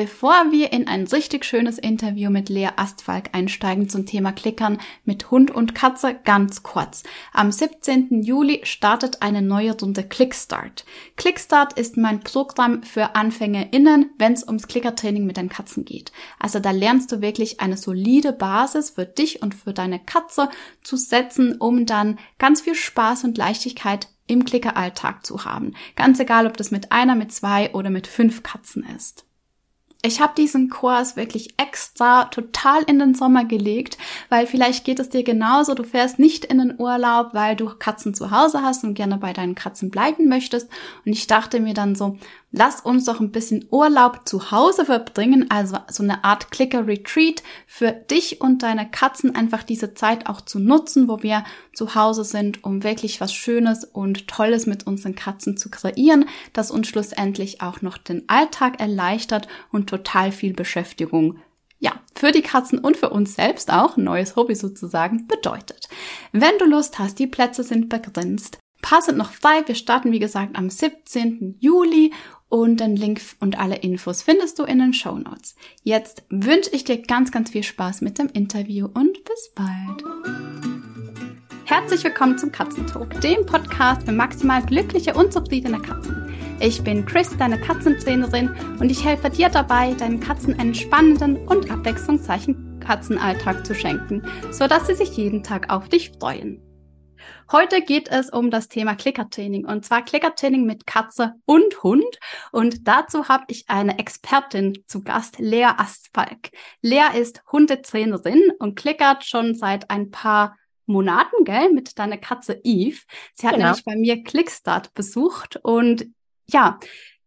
Bevor wir in ein richtig schönes Interview mit Lea Astfalk einsteigen zum Thema Klickern mit Hund und Katze, ganz kurz. Am 17. Juli startet eine neue Runde Clickstart. Clickstart ist mein Programm für AnfängerInnen, wenn es ums Klickertraining mit den Katzen geht. Also da lernst du wirklich eine solide Basis für dich und für deine Katze zu setzen, um dann ganz viel Spaß und Leichtigkeit im Klickeralltag zu haben. Ganz egal, ob das mit einer, mit zwei oder mit fünf Katzen ist. Ich habe diesen Kurs wirklich extra total in den Sommer gelegt, weil vielleicht geht es dir genauso. Du fährst nicht in den Urlaub, weil du Katzen zu Hause hast und gerne bei deinen Katzen bleiben möchtest. Und ich dachte mir dann so, lass uns doch ein bisschen Urlaub zu Hause verbringen, also so eine Art Clicker-Retreat für dich und deine Katzen, einfach diese Zeit auch zu nutzen, wo wir zu Hause sind, um wirklich was Schönes und Tolles mit unseren Katzen zu kreieren, das uns schlussendlich auch noch den Alltag erleichtert und total viel Beschäftigung ja, für die Katzen und für uns selbst auch, neues Hobby sozusagen, bedeutet. Wenn du Lust hast, die Plätze sind begrenzt, paar sind noch frei. Wir starten, wie gesagt, am 17. Juli und den Link und alle Infos findest du in den Show Notes. Jetzt wünsche ich dir ganz, ganz viel Spaß mit dem Interview und bis bald. Herzlich willkommen zum Katzentalk, dem Podcast für maximal glückliche und zufriedene Katzen. Ich bin Chris, deine Katzentrainerin und ich helfe dir dabei, deinen Katzen einen spannenden und abwechslungsreichen Katzenalltag zu schenken, sodass sie sich jeden Tag auf dich freuen. Heute geht es um das Thema Klickertraining und zwar Klickertraining mit Katze und Hund. Und dazu habe ich eine Expertin zu Gast, Lea Astfalk. Lea ist Hundetrainerin und klickert schon seit ein paar Monaten, gell, mit deiner Katze Eve. Sie hat genau. nämlich bei mir Clickstart besucht und ja,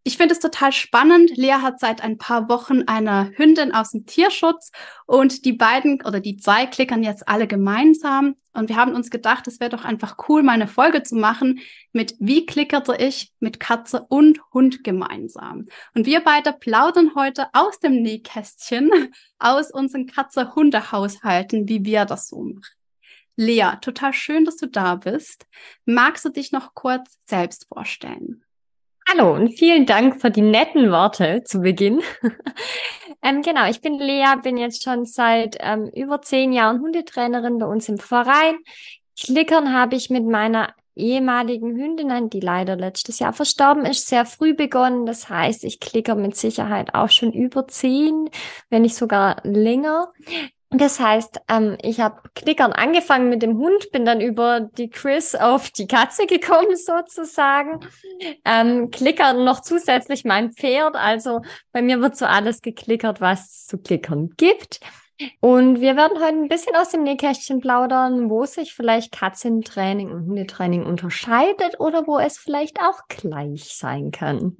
ich finde es total spannend. Lea hat seit ein paar Wochen eine Hündin aus dem Tierschutz und die beiden oder die zwei klickern jetzt alle gemeinsam. Und wir haben uns gedacht, es wäre doch einfach cool, mal eine Folge zu machen mit Wie klickerte ich mit Katze und Hund gemeinsam. Und wir beide plaudern heute aus dem Nähkästchen, aus unseren Katze-Hunde-Haushalten, wie wir das so machen. Lea, total schön, dass du da bist. Magst du dich noch kurz selbst vorstellen? Hallo und vielen Dank für die netten Worte zu Beginn. ähm, genau, ich bin Lea, bin jetzt schon seit ähm, über zehn Jahren Hundetrainerin bei uns im Verein. Klickern habe ich mit meiner ehemaligen Hündin, die leider letztes Jahr verstorben ist, sehr früh begonnen. Das heißt, ich klicke mit Sicherheit auch schon über zehn, wenn nicht sogar länger. Das heißt, ähm, ich habe Klickern angefangen mit dem Hund, bin dann über die Chris auf die Katze gekommen sozusagen. Ähm, Klickern noch zusätzlich mein Pferd. Also bei mir wird so alles geklickert, was es zu klickern gibt. Und wir werden heute ein bisschen aus dem Nähkästchen plaudern, wo sich vielleicht Katzentraining und Hundetraining unterscheidet oder wo es vielleicht auch gleich sein kann.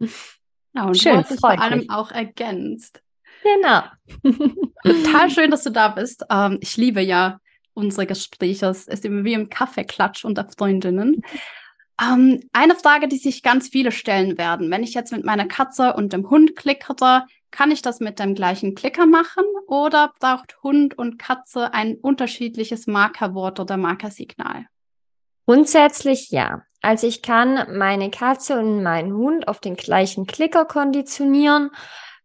Ja, und Schön, sich vor allem auch ergänzt. Genau. Total schön, dass du da bist. Ähm, ich liebe ja unsere Gespräche. Es ist immer wie im Kaffeeklatsch unter Freundinnen. Ähm, eine Frage, die sich ganz viele stellen werden. Wenn ich jetzt mit meiner Katze und dem Hund klickere, kann ich das mit dem gleichen Klicker machen oder braucht Hund und Katze ein unterschiedliches Markerwort oder Markersignal? Grundsätzlich ja. Also ich kann meine Katze und meinen Hund auf den gleichen Klicker konditionieren.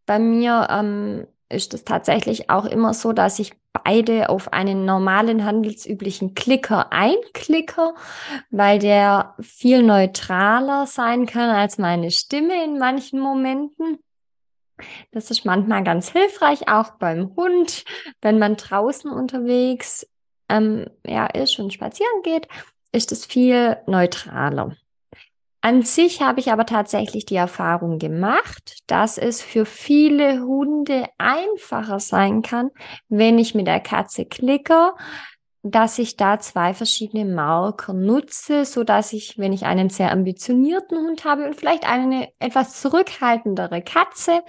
Bei mir ähm, ist es tatsächlich auch immer so, dass ich beide auf einen normalen handelsüblichen Klicker einklicke, weil der viel neutraler sein kann als meine Stimme in manchen Momenten. Das ist manchmal ganz hilfreich, auch beim Hund, wenn man draußen unterwegs ähm, ja, ist und spazieren geht, ist es viel neutraler. An sich habe ich aber tatsächlich die Erfahrung gemacht, dass es für viele Hunde einfacher sein kann, wenn ich mit der Katze klicke, dass ich da zwei verschiedene Marker nutze, so dass ich, wenn ich einen sehr ambitionierten Hund habe und vielleicht eine etwas zurückhaltendere Katze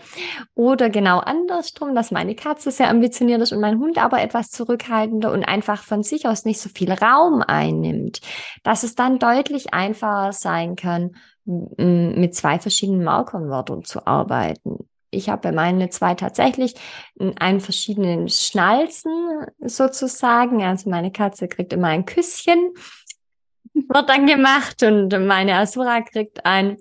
oder genau andersrum, dass meine Katze sehr ambitioniert ist und mein Hund aber etwas zurückhaltender und einfach von sich aus nicht so viel Raum einnimmt, dass es dann deutlich einfacher sein kann, mit zwei verschiedenen Markernwörtern zu arbeiten ich habe bei meinen zwei tatsächlich einen verschiedenen Schnalzen sozusagen. Also meine Katze kriegt immer ein Küsschen, wird dann gemacht und meine Asura kriegt ein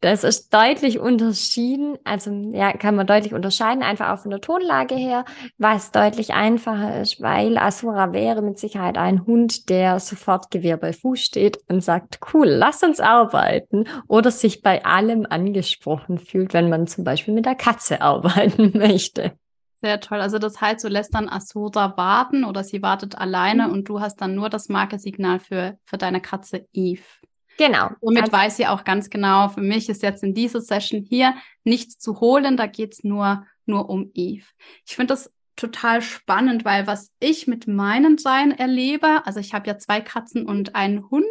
Das ist deutlich unterschieden, also ja, kann man deutlich unterscheiden, einfach auch von der Tonlage her, was deutlich einfacher ist, weil Asura wäre mit Sicherheit ein Hund, der sofort Gewehr bei Fuß steht und sagt, cool, lass uns arbeiten oder sich bei allem angesprochen fühlt, wenn man zum Beispiel mit der Katze arbeiten möchte. Sehr toll. Also das heißt, du lässt dann Asura warten oder sie wartet alleine mhm. und du hast dann nur das Markesignal für, für deine Katze Eve. Genau. Somit also, weiß sie auch ganz genau, für mich ist jetzt in dieser Session hier nichts zu holen, da geht's nur, nur um Eve. Ich finde das total spannend, weil was ich mit meinen Sein erlebe, also ich habe ja zwei Katzen und einen Hund.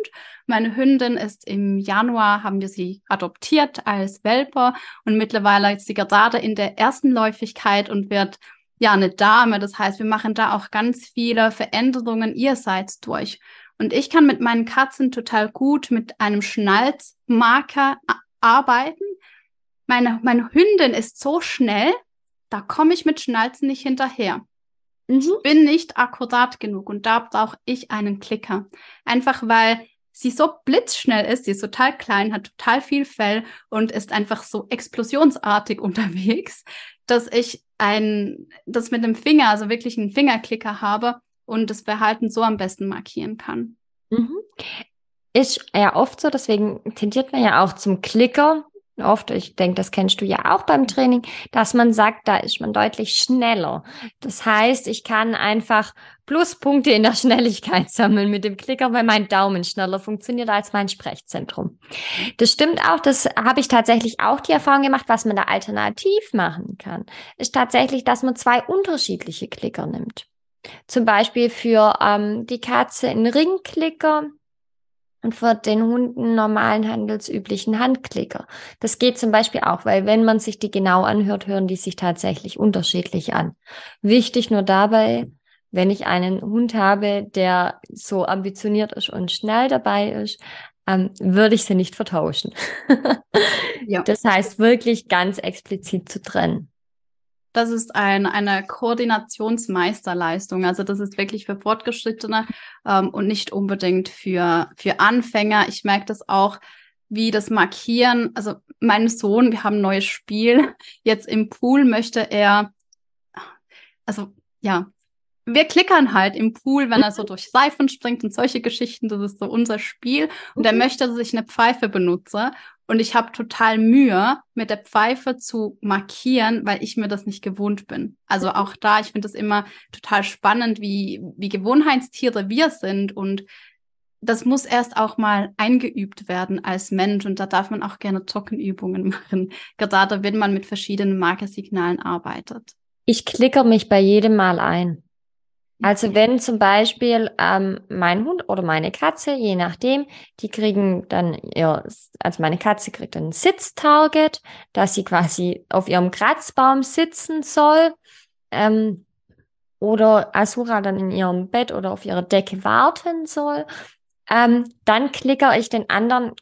Meine Hündin ist im Januar, haben wir sie adoptiert als Welpe und mittlerweile ist sie gerade in der ersten Läufigkeit und wird ja eine Dame. Das heißt, wir machen da auch ganz viele Veränderungen ihrerseits durch. Und ich kann mit meinen Katzen total gut mit einem Schnalzmarker arbeiten. Meine, meine Hündin ist so schnell, da komme ich mit Schnalzen nicht hinterher. Mhm. Ich bin nicht akkurat genug und da brauche ich einen Klicker. Einfach weil sie so blitzschnell ist, sie ist total klein, hat total viel Fell und ist einfach so explosionsartig unterwegs, dass ich ein, das mit dem Finger, also wirklich einen Fingerklicker habe und das Verhalten so am besten markieren kann. Mhm. Ist ja oft so, deswegen tendiert man ja auch zum Klicker. Oft, ich denke, das kennst du ja auch beim Training, dass man sagt, da ist man deutlich schneller. Das heißt, ich kann einfach Pluspunkte in der Schnelligkeit sammeln mit dem Klicker, weil mein Daumen schneller funktioniert als mein Sprechzentrum. Das stimmt auch, das habe ich tatsächlich auch die Erfahrung gemacht, was man da alternativ machen kann, ist tatsächlich, dass man zwei unterschiedliche Klicker nimmt. Zum Beispiel für ähm, die Katze einen Ringklicker und für den Hund einen normalen handelsüblichen Handklicker. Das geht zum Beispiel auch, weil wenn man sich die genau anhört, hören die sich tatsächlich unterschiedlich an. Wichtig nur dabei, wenn ich einen Hund habe, der so ambitioniert ist und schnell dabei ist, ähm, würde ich sie nicht vertauschen. ja. Das heißt wirklich ganz explizit zu trennen das ist ein, eine Koordinationsmeisterleistung. Also das ist wirklich für Fortgeschrittene ähm, und nicht unbedingt für, für Anfänger. Ich merke das auch, wie das Markieren. Also mein Sohn, wir haben ein neues Spiel. Jetzt im Pool möchte er, also ja, wir klickern halt im Pool, wenn er so durch Seifen springt und solche Geschichten. Das ist so unser Spiel. Und er möchte, dass ich eine Pfeife benutze. Und ich habe total Mühe, mit der Pfeife zu markieren, weil ich mir das nicht gewohnt bin. Also mhm. auch da, ich finde es immer total spannend, wie, wie Gewohnheitstiere wir sind. Und das muss erst auch mal eingeübt werden als Mensch. Und da darf man auch gerne Trockenübungen machen, gerade wenn man mit verschiedenen Markersignalen arbeitet. Ich klicke mich bei jedem Mal ein. Also wenn zum Beispiel ähm, mein Hund oder meine Katze, je nachdem, die kriegen dann ihr, also meine Katze kriegt ein Sitztarget, dass sie quasi auf ihrem Kratzbaum sitzen soll. Ähm, oder Asura dann in ihrem Bett oder auf ihrer Decke warten soll. Ähm, dann klickere ich den anderen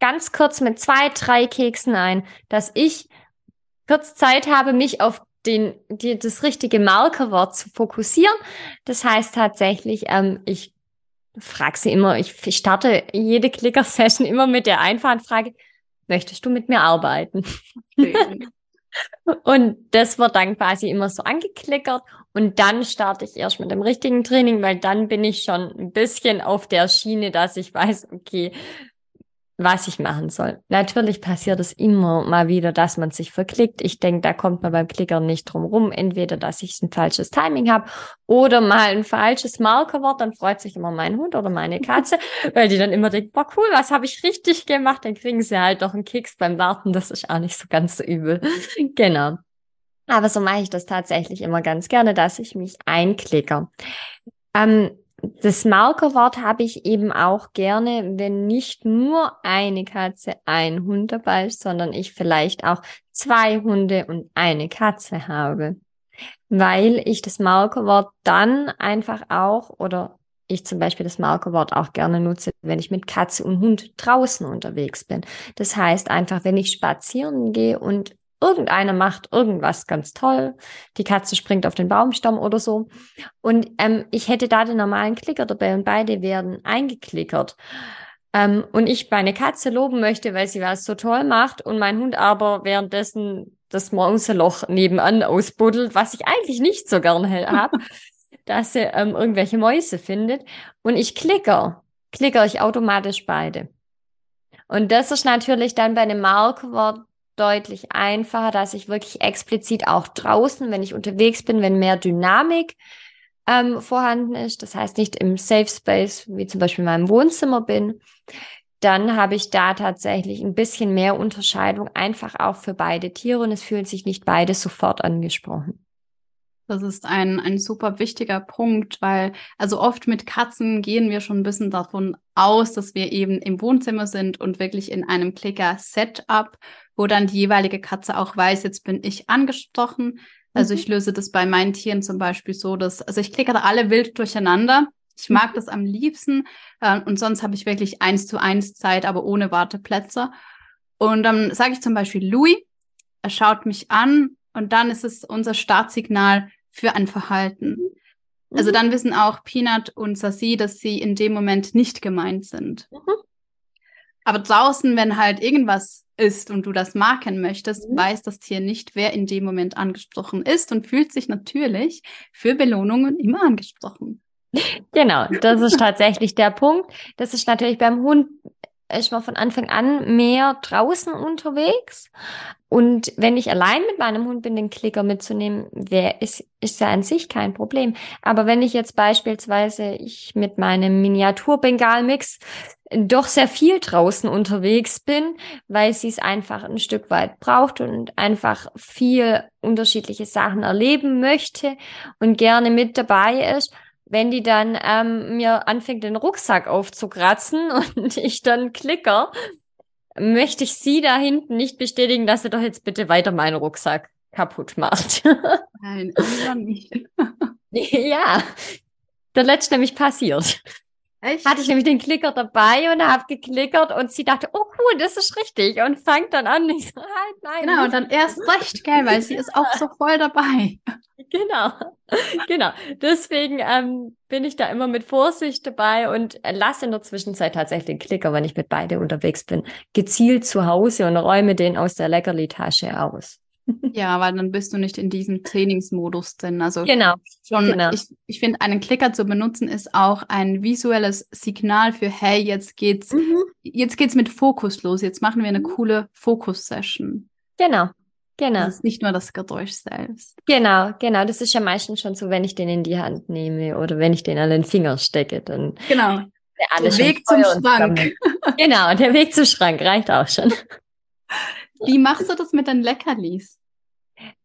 ganz kurz mit zwei, drei Keksen ein, dass ich kurz Zeit habe, mich auf den, die, das richtige Markerwort zu fokussieren. Das heißt tatsächlich, ähm, ich frage sie immer, ich, ich starte jede Clicker-Session immer mit der einfachen Frage, möchtest du mit mir arbeiten? und das wird dann quasi immer so angeklickert und dann starte ich erst mit dem richtigen Training, weil dann bin ich schon ein bisschen auf der Schiene, dass ich weiß, okay, was ich machen soll. Natürlich passiert es immer mal wieder, dass man sich verklickt. Ich denke, da kommt man beim Klickern nicht drum rum. Entweder, dass ich ein falsches Timing habe oder mal ein falsches Markerwort. Dann freut sich immer mein Hund oder meine Katze, weil die dann immer denkt, boah, cool, was habe ich richtig gemacht? Dann kriegen sie halt doch einen Kicks beim Warten. Das ist auch nicht so ganz so übel. genau. Aber so mache ich das tatsächlich immer ganz gerne, dass ich mich einklicke. Ähm, das Markerwort habe ich eben auch gerne, wenn nicht nur eine Katze, ein Hund dabei ist, sondern ich vielleicht auch zwei Hunde und eine Katze habe. Weil ich das Markerwort dann einfach auch oder ich zum Beispiel das Markerwort auch gerne nutze, wenn ich mit Katze und Hund draußen unterwegs bin. Das heißt einfach, wenn ich spazieren gehe und irgendeiner macht irgendwas ganz toll. Die Katze springt auf den Baumstamm oder so. Und ähm, ich hätte da den normalen Klicker dabei und beide werden eingeklickert. ähm, und ich meine Katze loben möchte, weil sie was so toll macht und mein Hund aber währenddessen das Mauseloch nebenan ausbuddelt, was ich eigentlich nicht so gern habe, dass sie ähm, irgendwelche Mäuse findet. Und ich klicker, klicker ich automatisch beide. Und das ist natürlich dann bei einem Markwort deutlich einfacher, dass ich wirklich explizit auch draußen, wenn ich unterwegs bin, wenn mehr Dynamik ähm, vorhanden ist, das heißt nicht im Safe Space, wie zum Beispiel in meinem Wohnzimmer bin, dann habe ich da tatsächlich ein bisschen mehr Unterscheidung, einfach auch für beide Tiere und es fühlen sich nicht beide sofort angesprochen. Das ist ein, ein super wichtiger Punkt, weil also oft mit Katzen gehen wir schon ein bisschen davon aus, dass wir eben im Wohnzimmer sind und wirklich in einem Clicker-Setup, wo dann die jeweilige Katze auch weiß, jetzt bin ich angesprochen. Also mhm. ich löse das bei meinen Tieren zum Beispiel so, dass, also ich klicke da alle wild durcheinander. Ich mag mhm. das am liebsten. Äh, und sonst habe ich wirklich eins zu eins Zeit, aber ohne Warteplätze. Und dann sage ich zum Beispiel Louis, er schaut mich an und dann ist es unser Startsignal für ein Verhalten. Mhm. Also dann wissen auch Peanut und Sassi, dass sie in dem Moment nicht gemeint sind. Mhm. Aber draußen, wenn halt irgendwas ist und du das marken möchtest, mhm. weiß das Tier nicht, wer in dem Moment angesprochen ist und fühlt sich natürlich für Belohnungen immer angesprochen. Genau, das ist tatsächlich der Punkt. Das ist natürlich beim Hund ist man von Anfang an mehr draußen unterwegs. Und wenn ich allein mit meinem Hund bin, den Klicker mitzunehmen, wäre ist, ist ja an sich kein Problem. Aber wenn ich jetzt beispielsweise ich mit meinem Miniatur-Bengal-Mix doch sehr viel draußen unterwegs bin, weil sie es einfach ein Stück weit braucht und einfach viel unterschiedliche Sachen erleben möchte und gerne mit dabei ist, wenn die dann ähm, mir anfängt, den Rucksack aufzukratzen und ich dann klicker, möchte ich sie da hinten nicht bestätigen, dass sie doch jetzt bitte weiter meinen Rucksack kaputt macht. Nein, lieber nicht. ja, der letzte nämlich passiert. Echt? Hatte ich nämlich den Klicker dabei und habe geklickert und sie dachte, oh cool, das ist richtig und fängt dann an. Ich so, halt, nein. Genau, und dann erst recht, gell, weil sie ist auch so voll dabei. Genau, genau. Deswegen ähm, bin ich da immer mit Vorsicht dabei und lasse in der Zwischenzeit tatsächlich den Klicker, wenn ich mit beide unterwegs bin, gezielt zu Hause und räume den aus der Leckerli-Tasche aus. Ja, weil dann bist du nicht in diesem Trainingsmodus drin. Also genau, schon, genau. ich, ich finde, einen Klicker zu benutzen ist auch ein visuelles Signal für, hey, jetzt geht's, mhm. jetzt geht's mit Fokus los. Jetzt machen wir eine mhm. coole Fokus-Session. Genau. Genau. Das ist nicht nur das Geräusch selbst. Genau, genau. Das ist ja meistens schon so, wenn ich den in die Hand nehme oder wenn ich den an den Finger stecke, dann. Genau. Der Weg zum Schrank. genau, der Weg zum Schrank reicht auch schon. Wie machst du das mit den Leckerlis?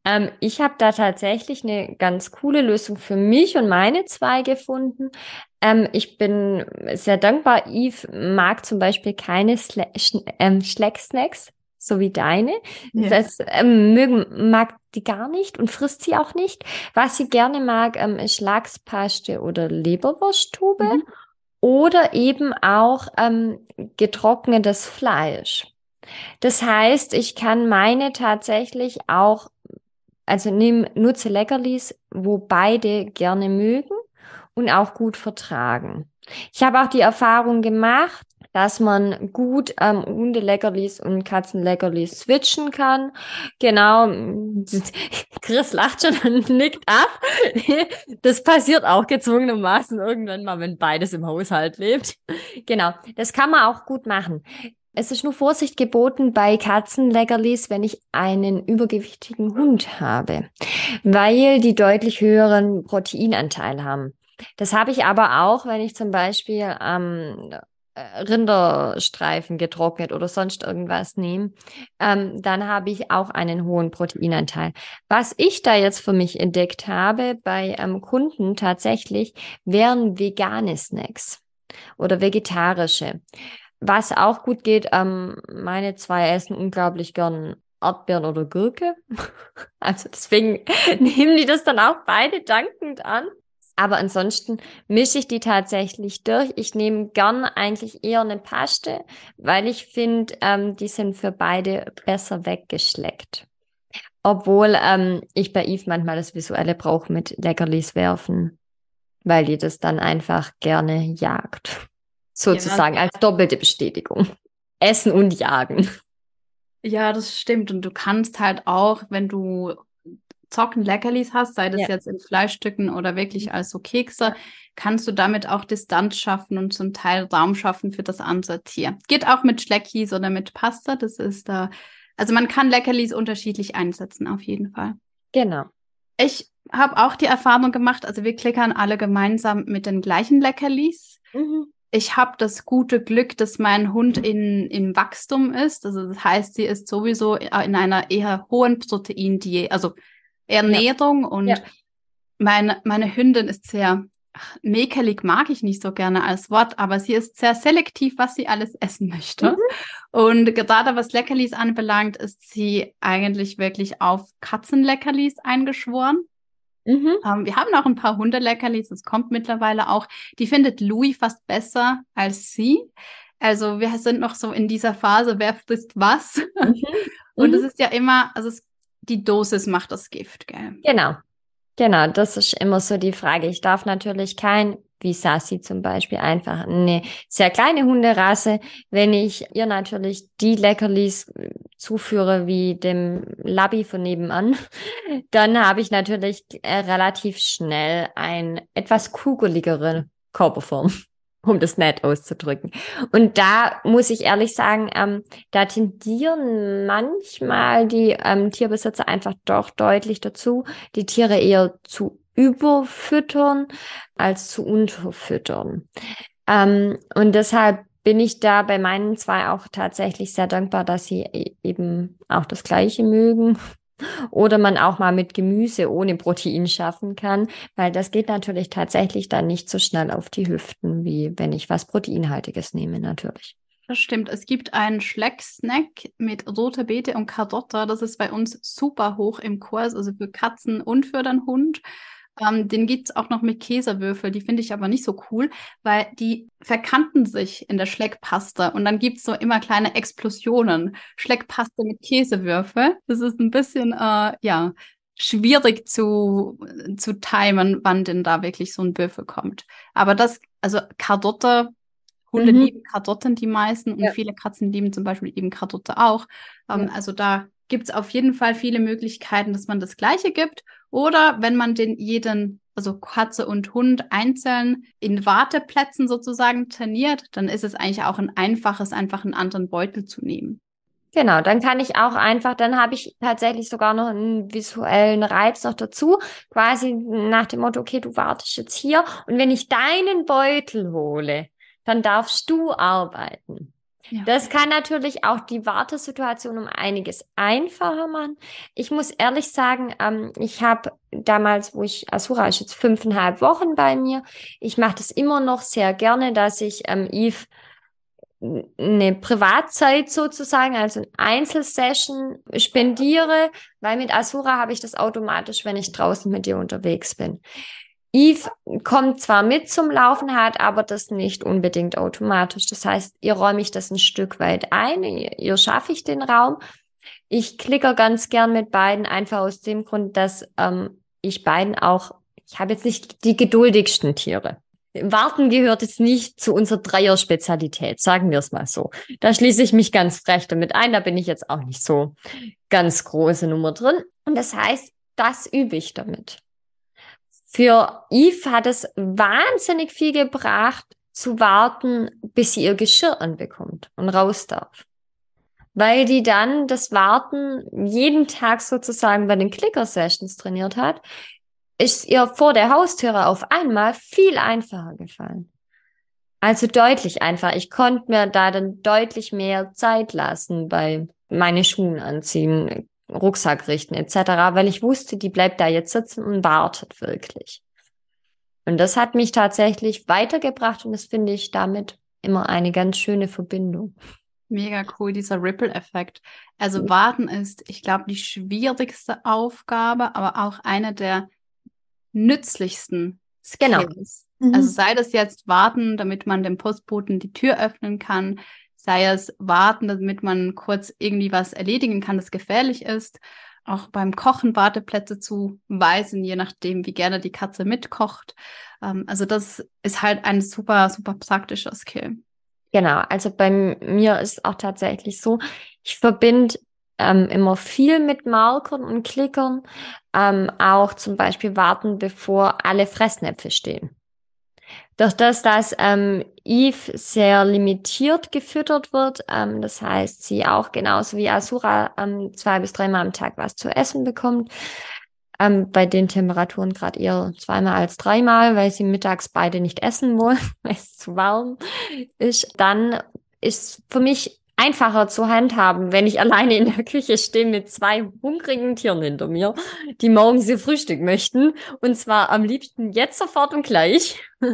Ähm, ich habe da tatsächlich eine ganz coole Lösung für mich und meine zwei gefunden. Ähm, ich bin sehr dankbar. Eve mag zum Beispiel keine Sle Sch ähm, Schlecksnacks, so wie deine. Ja. Das ähm, mögen, mag die gar nicht und frisst sie auch nicht. Was sie gerne mag, ähm, ist Lachspaste oder Leberwursttube mhm. oder eben auch ähm, getrocknetes Fleisch. Das heißt, ich kann meine tatsächlich auch, also nehm, nutze Leckerlis, wo beide gerne mögen und auch gut vertragen. Ich habe auch die Erfahrung gemacht, dass man gut ähm, Hundeleckerlis und Katzenleckerlis switchen kann. Genau, Chris lacht schon und nickt ab. Das passiert auch gezwungenermaßen irgendwann mal, wenn beides im Haushalt lebt. Genau, das kann man auch gut machen. Es ist nur Vorsicht geboten bei Katzenleckerlis, wenn ich einen übergewichtigen Hund habe, weil die deutlich höheren Proteinanteil haben. Das habe ich aber auch, wenn ich zum Beispiel ähm, Rinderstreifen getrocknet oder sonst irgendwas nehme, ähm, dann habe ich auch einen hohen Proteinanteil. Was ich da jetzt für mich entdeckt habe bei ähm, Kunden tatsächlich, wären vegane Snacks oder vegetarische. Was auch gut geht, ähm, meine zwei essen unglaublich gern Erdbeeren oder Gurke. Also deswegen nehmen die das dann auch beide dankend an. Aber ansonsten mische ich die tatsächlich durch. Ich nehme gern eigentlich eher eine Paste, weil ich finde, ähm, die sind für beide besser weggeschleckt. Obwohl ähm, ich bei Eve manchmal das Visuelle brauche mit Leckerlis werfen, weil die das dann einfach gerne jagt. Sozusagen ja. als doppelte Bestätigung. Essen und jagen. Ja, das stimmt. Und du kannst halt auch, wenn du Zocken Leckerlis hast, sei das ja. jetzt in Fleischstücken oder wirklich als so Kekse, kannst du damit auch Distanz schaffen und zum Teil Raum schaffen für das andere Tier. Geht auch mit Schleckis oder mit Pasta. Das ist da, also man kann Leckerlis unterschiedlich einsetzen, auf jeden Fall. Genau. Ich habe auch die Erfahrung gemacht, also wir klickern alle gemeinsam mit den gleichen Leckerlis. Mhm. Ich habe das gute Glück, dass mein Hund in, in Wachstum ist. Also das heißt, sie ist sowieso in einer eher hohen Proteindiät, also Ernährung ja. und ja. meine, meine Hündin ist sehr mäkelig mag ich nicht so gerne als Wort, aber sie ist sehr selektiv, was sie alles essen möchte. Mhm. Und gerade was Leckerlis anbelangt, ist sie eigentlich wirklich auf Katzenleckerlis eingeschworen. Mhm. Ähm, wir haben auch ein paar Hundeleckerlis, es kommt mittlerweile auch. Die findet Louis fast besser als sie. Also wir sind noch so in dieser Phase, wer frisst was. Mhm. Und es mhm. ist ja immer, also es, die Dosis macht das Gift, gell? Genau. Genau, das ist immer so die Frage. Ich darf natürlich kein, wie Sassi zum Beispiel, einfach eine sehr kleine Hunderasse. Wenn ich ihr natürlich die Leckerlis zuführe wie dem Labby von nebenan, dann habe ich natürlich äh, relativ schnell ein etwas kugeligere Körperform um das nett auszudrücken. Und da muss ich ehrlich sagen, ähm, da tendieren manchmal die ähm, Tierbesitzer einfach doch deutlich dazu, die Tiere eher zu überfüttern als zu unterfüttern. Ähm, und deshalb bin ich da bei meinen zwei auch tatsächlich sehr dankbar, dass sie e-, eben auch das Gleiche mögen oder man auch mal mit Gemüse ohne Protein schaffen kann, weil das geht natürlich tatsächlich dann nicht so schnell auf die Hüften, wie wenn ich was Proteinhaltiges nehme, natürlich. Das stimmt. Es gibt einen Schleck-Snack mit roter Beete und Karotte. Das ist bei uns super hoch im Kurs, also für Katzen und für den Hund. Ähm, den es auch noch mit Käsewürfel. Die finde ich aber nicht so cool, weil die verkanten sich in der Schleckpaste und dann gibt es so immer kleine Explosionen. Schleckpaste mit Käsewürfel. Das ist ein bisschen, äh, ja, schwierig zu, zu timen, wann denn da wirklich so ein Würfel kommt. Aber das, also Karotte, Hunde mhm. lieben Karotten die meisten und ja. viele Katzen lieben zum Beispiel eben Karotte auch. Ähm, ja. Also da gibt es auf jeden Fall viele Möglichkeiten, dass man das Gleiche gibt. Oder wenn man den jeden, also Katze und Hund einzeln in Warteplätzen sozusagen trainiert, dann ist es eigentlich auch ein einfaches, einfach einen anderen Beutel zu nehmen. Genau, dann kann ich auch einfach, dann habe ich tatsächlich sogar noch einen visuellen Reiz noch dazu, quasi nach dem Motto, okay, du wartest jetzt hier und wenn ich deinen Beutel hole, dann darfst du arbeiten. Ja. Das kann natürlich auch die Wartesituation um einiges einfacher machen. Ich muss ehrlich sagen, ähm, ich habe damals, wo ich Asura ist jetzt fünfeinhalb Wochen bei mir. Ich mache das immer noch sehr gerne, dass ich ähm, Eve eine Privatzeit sozusagen, also ein Einzelsession spendiere, weil mit Asura habe ich das automatisch, wenn ich draußen mit ihr unterwegs bin. Eve kommt zwar mit zum Laufen, hat aber das nicht unbedingt automatisch. Das heißt, ihr räume ich das ein Stück weit ein, ihr, ihr schaffe ich den Raum. Ich klicke ganz gern mit beiden, einfach aus dem Grund, dass ähm, ich beiden auch, ich habe jetzt nicht die geduldigsten Tiere. Warten gehört jetzt nicht zu unserer Dreier-Spezialität, sagen wir es mal so. Da schließe ich mich ganz frech damit ein, da bin ich jetzt auch nicht so ganz große Nummer drin. Und das heißt, das übe ich damit. Für Eve hat es wahnsinnig viel gebracht, zu warten, bis sie ihr Geschirr anbekommt und raus darf. Weil die dann das Warten jeden Tag sozusagen bei den Clicker-Sessions trainiert hat, ist ihr vor der Haustüre auf einmal viel einfacher gefallen. Also deutlich einfacher. Ich konnte mir da dann deutlich mehr Zeit lassen bei meine Schuhe anziehen, Rucksack richten etc., weil ich wusste, die bleibt da jetzt sitzen und wartet wirklich. Und das hat mich tatsächlich weitergebracht und das finde ich damit immer eine ganz schöne Verbindung. Mega cool, dieser Ripple-Effekt. Also. Warten ist, ich glaube, die schwierigste Aufgabe, aber auch eine der nützlichsten genau. Skills. Genau. Mhm. Also sei das jetzt Warten, damit man dem Postboten die Tür öffnen kann, sei es warten, damit man kurz irgendwie was erledigen kann, das gefährlich ist. auch beim Kochen Warteplätze zu weisen, je nachdem, wie gerne die Katze mitkocht. Ähm, also das ist halt ein super, super praktischer Skill. Genau, also bei mir ist auch tatsächlich so, ich verbinde ähm, immer viel mit Markern und Klickern, ähm, auch zum Beispiel warten, bevor alle Fressnäpfe stehen. Durch das, dass ähm, Eve sehr limitiert gefüttert wird, ähm, das heißt, sie auch genauso wie Asura ähm, zwei bis dreimal am Tag was zu essen bekommt, ähm, bei den Temperaturen gerade eher zweimal als dreimal, weil sie mittags beide nicht essen wollen, weil es zu warm ist, dann ist für mich einfacher zu handhaben, wenn ich alleine in der Küche stehe mit zwei hungrigen Tieren hinter mir, die morgens ihr Frühstück möchten. Und zwar am liebsten jetzt sofort und gleich.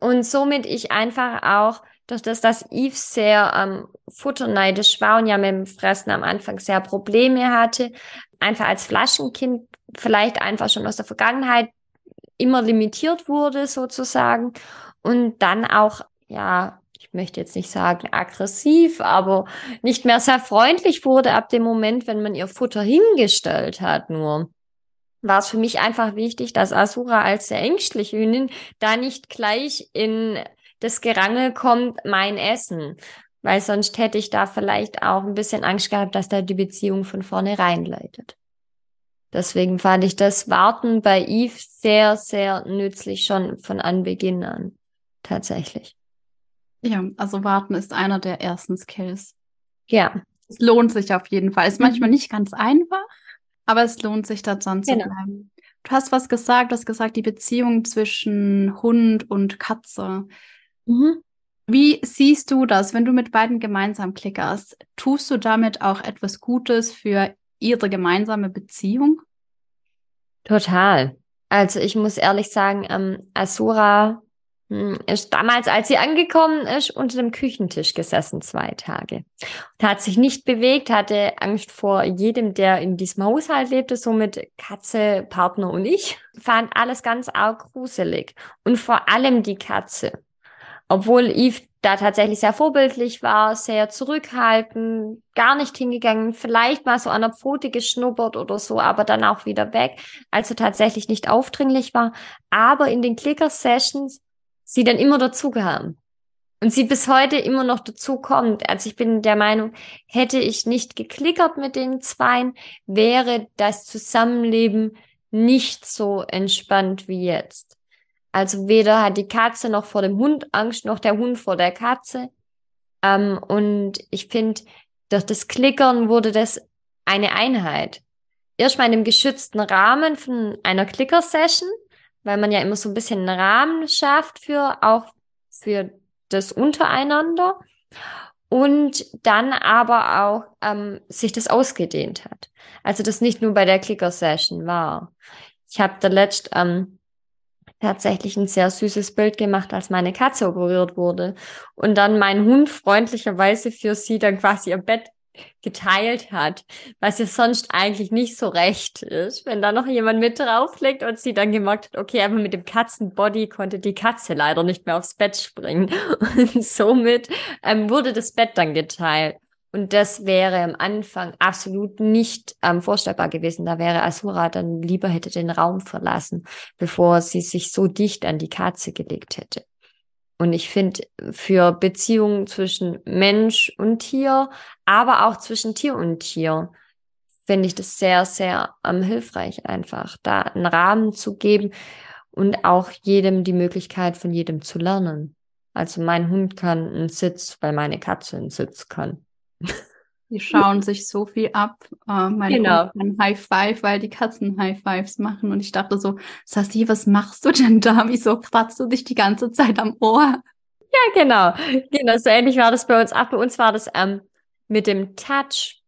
Und somit ich einfach auch, durch das, dass Eve sehr ähm, futterneidisch war und ja mit dem Fressen am Anfang sehr Probleme hatte, einfach als Flaschenkind vielleicht einfach schon aus der Vergangenheit immer limitiert wurde sozusagen und dann auch ja ich möchte jetzt nicht sagen aggressiv, aber nicht mehr sehr freundlich wurde ab dem Moment, wenn man ihr Futter hingestellt hat, nur war es für mich einfach wichtig, dass Asura als sehr ängstliche Hündin da nicht gleich in das Gerangel kommt, mein Essen. Weil sonst hätte ich da vielleicht auch ein bisschen Angst gehabt, dass da die Beziehung von vornherein leitet. Deswegen fand ich das Warten bei Eve sehr, sehr nützlich schon von Anbeginn an. Tatsächlich. Ja, also warten ist einer der ersten Skills. Ja. Es lohnt sich auf jeden Fall. Ist mhm. manchmal nicht ganz einfach, aber es lohnt sich da dran genau. zu bleiben. Du hast was gesagt, du hast gesagt, die Beziehung zwischen Hund und Katze. Mhm. Wie siehst du das, wenn du mit beiden gemeinsam klickerst? Tust du damit auch etwas Gutes für ihre gemeinsame Beziehung? Total. Also ich muss ehrlich sagen, ähm, Asura ist damals, als sie angekommen ist, unter dem Küchentisch gesessen zwei Tage. Und hat sich nicht bewegt, hatte Angst vor jedem, der in diesem Haushalt lebte, somit Katze, Partner und ich. Fand alles ganz arg gruselig. Und vor allem die Katze. Obwohl Eve da tatsächlich sehr vorbildlich war, sehr zurückhaltend, gar nicht hingegangen, vielleicht mal so an der Pfote geschnuppert oder so, aber dann auch wieder weg. Also tatsächlich nicht aufdringlich war. Aber in den Clicker-Sessions sie dann immer dazugehören. Und sie bis heute immer noch dazu kommt. Also ich bin der Meinung, hätte ich nicht geklickert mit den Zweien, wäre das Zusammenleben nicht so entspannt wie jetzt. Also weder hat die Katze noch vor dem Hund Angst, noch der Hund vor der Katze. Ähm, und ich finde, durch das Klickern wurde das eine Einheit. Erstmal in dem geschützten Rahmen von einer Clicker-Session weil man ja immer so ein bisschen einen Rahmen schafft für auch für das untereinander und dann aber auch ähm, sich das ausgedehnt hat. Also das nicht nur bei der Clicker-Session war. Ich habe da letzt ähm, tatsächlich ein sehr süßes Bild gemacht, als meine Katze operiert wurde und dann mein Hund freundlicherweise für sie dann quasi ihr Bett geteilt hat, was ja sonst eigentlich nicht so recht ist, wenn da noch jemand mit drauflegt und sie dann gemerkt hat, okay, aber mit dem Katzenbody konnte die Katze leider nicht mehr aufs Bett springen und somit ähm, wurde das Bett dann geteilt. Und das wäre am Anfang absolut nicht ähm, vorstellbar gewesen. Da wäre Asura dann lieber hätte den Raum verlassen, bevor sie sich so dicht an die Katze gelegt hätte. Und ich finde, für Beziehungen zwischen Mensch und Tier, aber auch zwischen Tier und Tier, finde ich das sehr, sehr ähm, hilfreich, einfach da einen Rahmen zu geben und auch jedem die Möglichkeit von jedem zu lernen. Also mein Hund kann einen Sitz, weil meine Katze einen Sitz kann. Die schauen sich so viel ab. Äh, mein genau. Hund High Five, weil die Katzen High Fives machen. Und ich dachte so, Sassi, was machst du denn da? Wieso kratzt du dich die ganze Zeit am Ohr? Ja, genau. Genau, so ähnlich war das bei uns. Ach, bei uns war das ähm, mit dem Touch,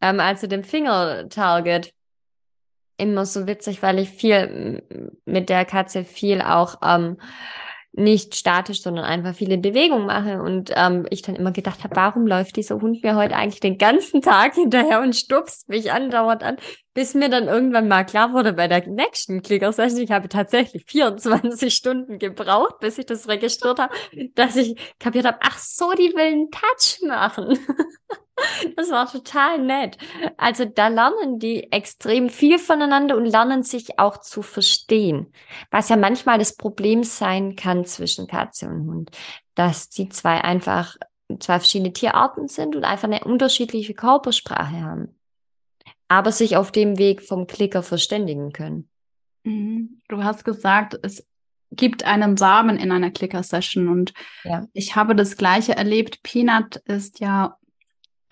ähm, also dem Finger-Target, immer so witzig, weil ich viel mit der Katze viel auch ähm, nicht statisch, sondern einfach viele Bewegungen mache und ähm, ich dann immer gedacht habe, warum läuft dieser Hund mir heute eigentlich den ganzen Tag hinterher und stupst mich andauernd an, bis mir dann irgendwann mal klar wurde bei der nächsten Clicker-Session, ich habe tatsächlich 24 Stunden gebraucht, bis ich das registriert habe, dass ich kapiert habe, ach so, die will einen Touch machen. Das war total nett. Also da lernen die extrem viel voneinander und lernen sich auch zu verstehen, was ja manchmal das Problem sein kann zwischen Katze und Hund, dass die zwei einfach zwei verschiedene Tierarten sind und einfach eine unterschiedliche Körpersprache haben, aber sich auf dem Weg vom Klicker verständigen können. Mhm. Du hast gesagt, es gibt einen Samen in einer Clicker-Session und ja. ich habe das gleiche erlebt. Peanut ist ja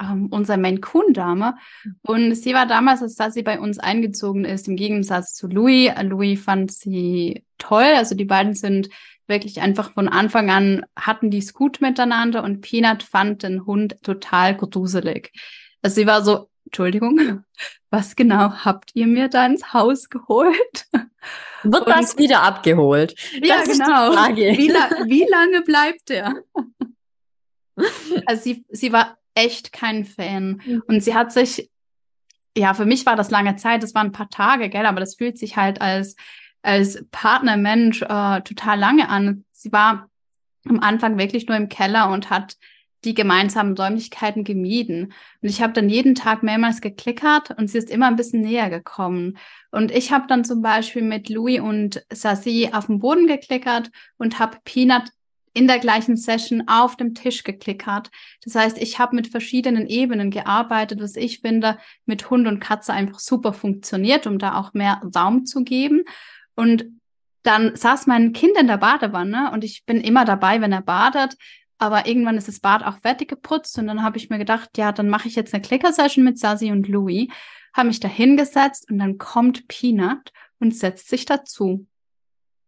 ähm, unser Main Coon Dame. Und sie war damals, als sie bei uns eingezogen ist, im Gegensatz zu Louis. Louis fand sie toll. Also die beiden sind wirklich einfach von Anfang an hatten die es gut miteinander und Peanut fand den Hund total gruselig. Also sie war so, Entschuldigung, was genau habt ihr mir da ins Haus geholt? Wird und, das wieder abgeholt? Ja, das genau. Wie, la wie lange bleibt der? Also sie, sie war echt kein Fan. Mhm. Und sie hat sich, ja, für mich war das lange Zeit, das waren ein paar Tage, gell, aber das fühlt sich halt als, als Partnermensch äh, total lange an. Sie war am Anfang wirklich nur im Keller und hat die gemeinsamen Räumlichkeiten gemieden. Und ich habe dann jeden Tag mehrmals geklickert und sie ist immer ein bisschen näher gekommen. Und ich habe dann zum Beispiel mit Louis und Sassi auf dem Boden geklickert und habe Peanut in der gleichen Session auf dem Tisch geklickert. Das heißt, ich habe mit verschiedenen Ebenen gearbeitet, was ich finde, mit Hund und Katze einfach super funktioniert, um da auch mehr Raum zu geben. Und dann saß mein Kind in der Badewanne und ich bin immer dabei, wenn er badet. Aber irgendwann ist das Bad auch fertig geputzt und dann habe ich mir gedacht, ja, dann mache ich jetzt eine Clicker-Session mit Sasi und Louis, habe mich da hingesetzt und dann kommt Peanut und setzt sich dazu.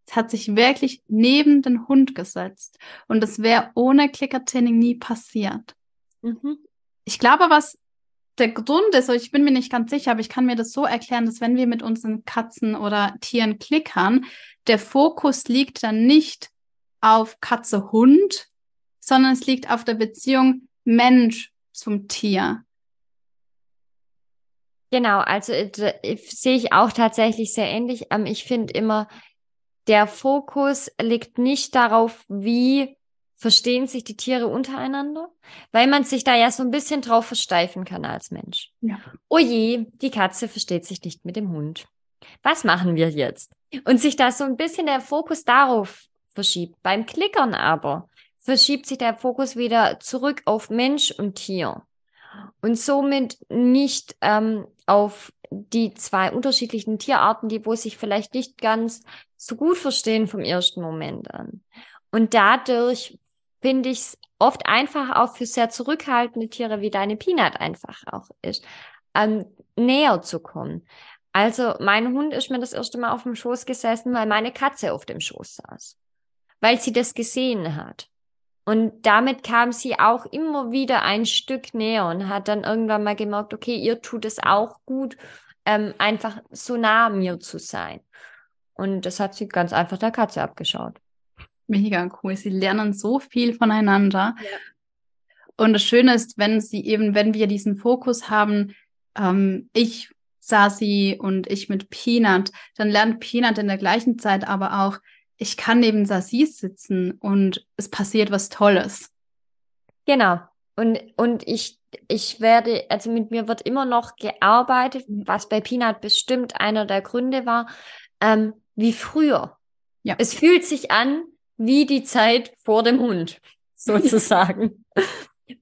Es hat sich wirklich neben den Hund gesetzt. Und das wäre ohne Klickertraining nie passiert. Mhm. Ich glaube, was der Grund ist, ich bin mir nicht ganz sicher, aber ich kann mir das so erklären, dass wenn wir mit unseren Katzen oder Tieren klickern, der Fokus liegt dann nicht auf Katze-Hund, sondern es liegt auf der Beziehung Mensch zum Tier. Genau, also äh, sehe ich auch tatsächlich sehr ähnlich. Ähm, ich finde immer, der Fokus liegt nicht darauf, wie verstehen sich die Tiere untereinander, weil man sich da ja so ein bisschen drauf versteifen kann als Mensch. Ja. Oh je, die Katze versteht sich nicht mit dem Hund. Was machen wir jetzt? Und sich da so ein bisschen der Fokus darauf verschiebt. Beim Klickern aber verschiebt sich der Fokus wieder zurück auf Mensch und Tier und somit nicht ähm, auf die zwei unterschiedlichen Tierarten, die wo sich vielleicht nicht ganz so gut verstehen vom ersten Moment an. Und dadurch finde ich es oft einfach auch für sehr zurückhaltende Tiere wie deine Peanut einfach auch ist, ähm, näher zu kommen. Also mein Hund ist mir das erste Mal auf dem Schoß gesessen, weil meine Katze auf dem Schoß saß, weil sie das gesehen hat. Und damit kam sie auch immer wieder ein Stück näher und hat dann irgendwann mal gemerkt, okay, ihr tut es auch gut, ähm, einfach so nah mir zu sein. Und das hat sie ganz einfach der Katze abgeschaut. Mega cool. Sie lernen so viel voneinander. Ja. Und das Schöne ist, wenn sie eben, wenn wir diesen Fokus haben, ähm, ich sah sie und ich mit Peanut, dann lernt Peanut in der gleichen Zeit aber auch, ich kann neben Sassi sitzen und es passiert was Tolles. Genau. Und, und ich, ich werde, also mit mir wird immer noch gearbeitet, was bei Peanut bestimmt einer der Gründe war, ähm, wie früher. Ja. Es fühlt sich an wie die Zeit vor dem Hund, sozusagen.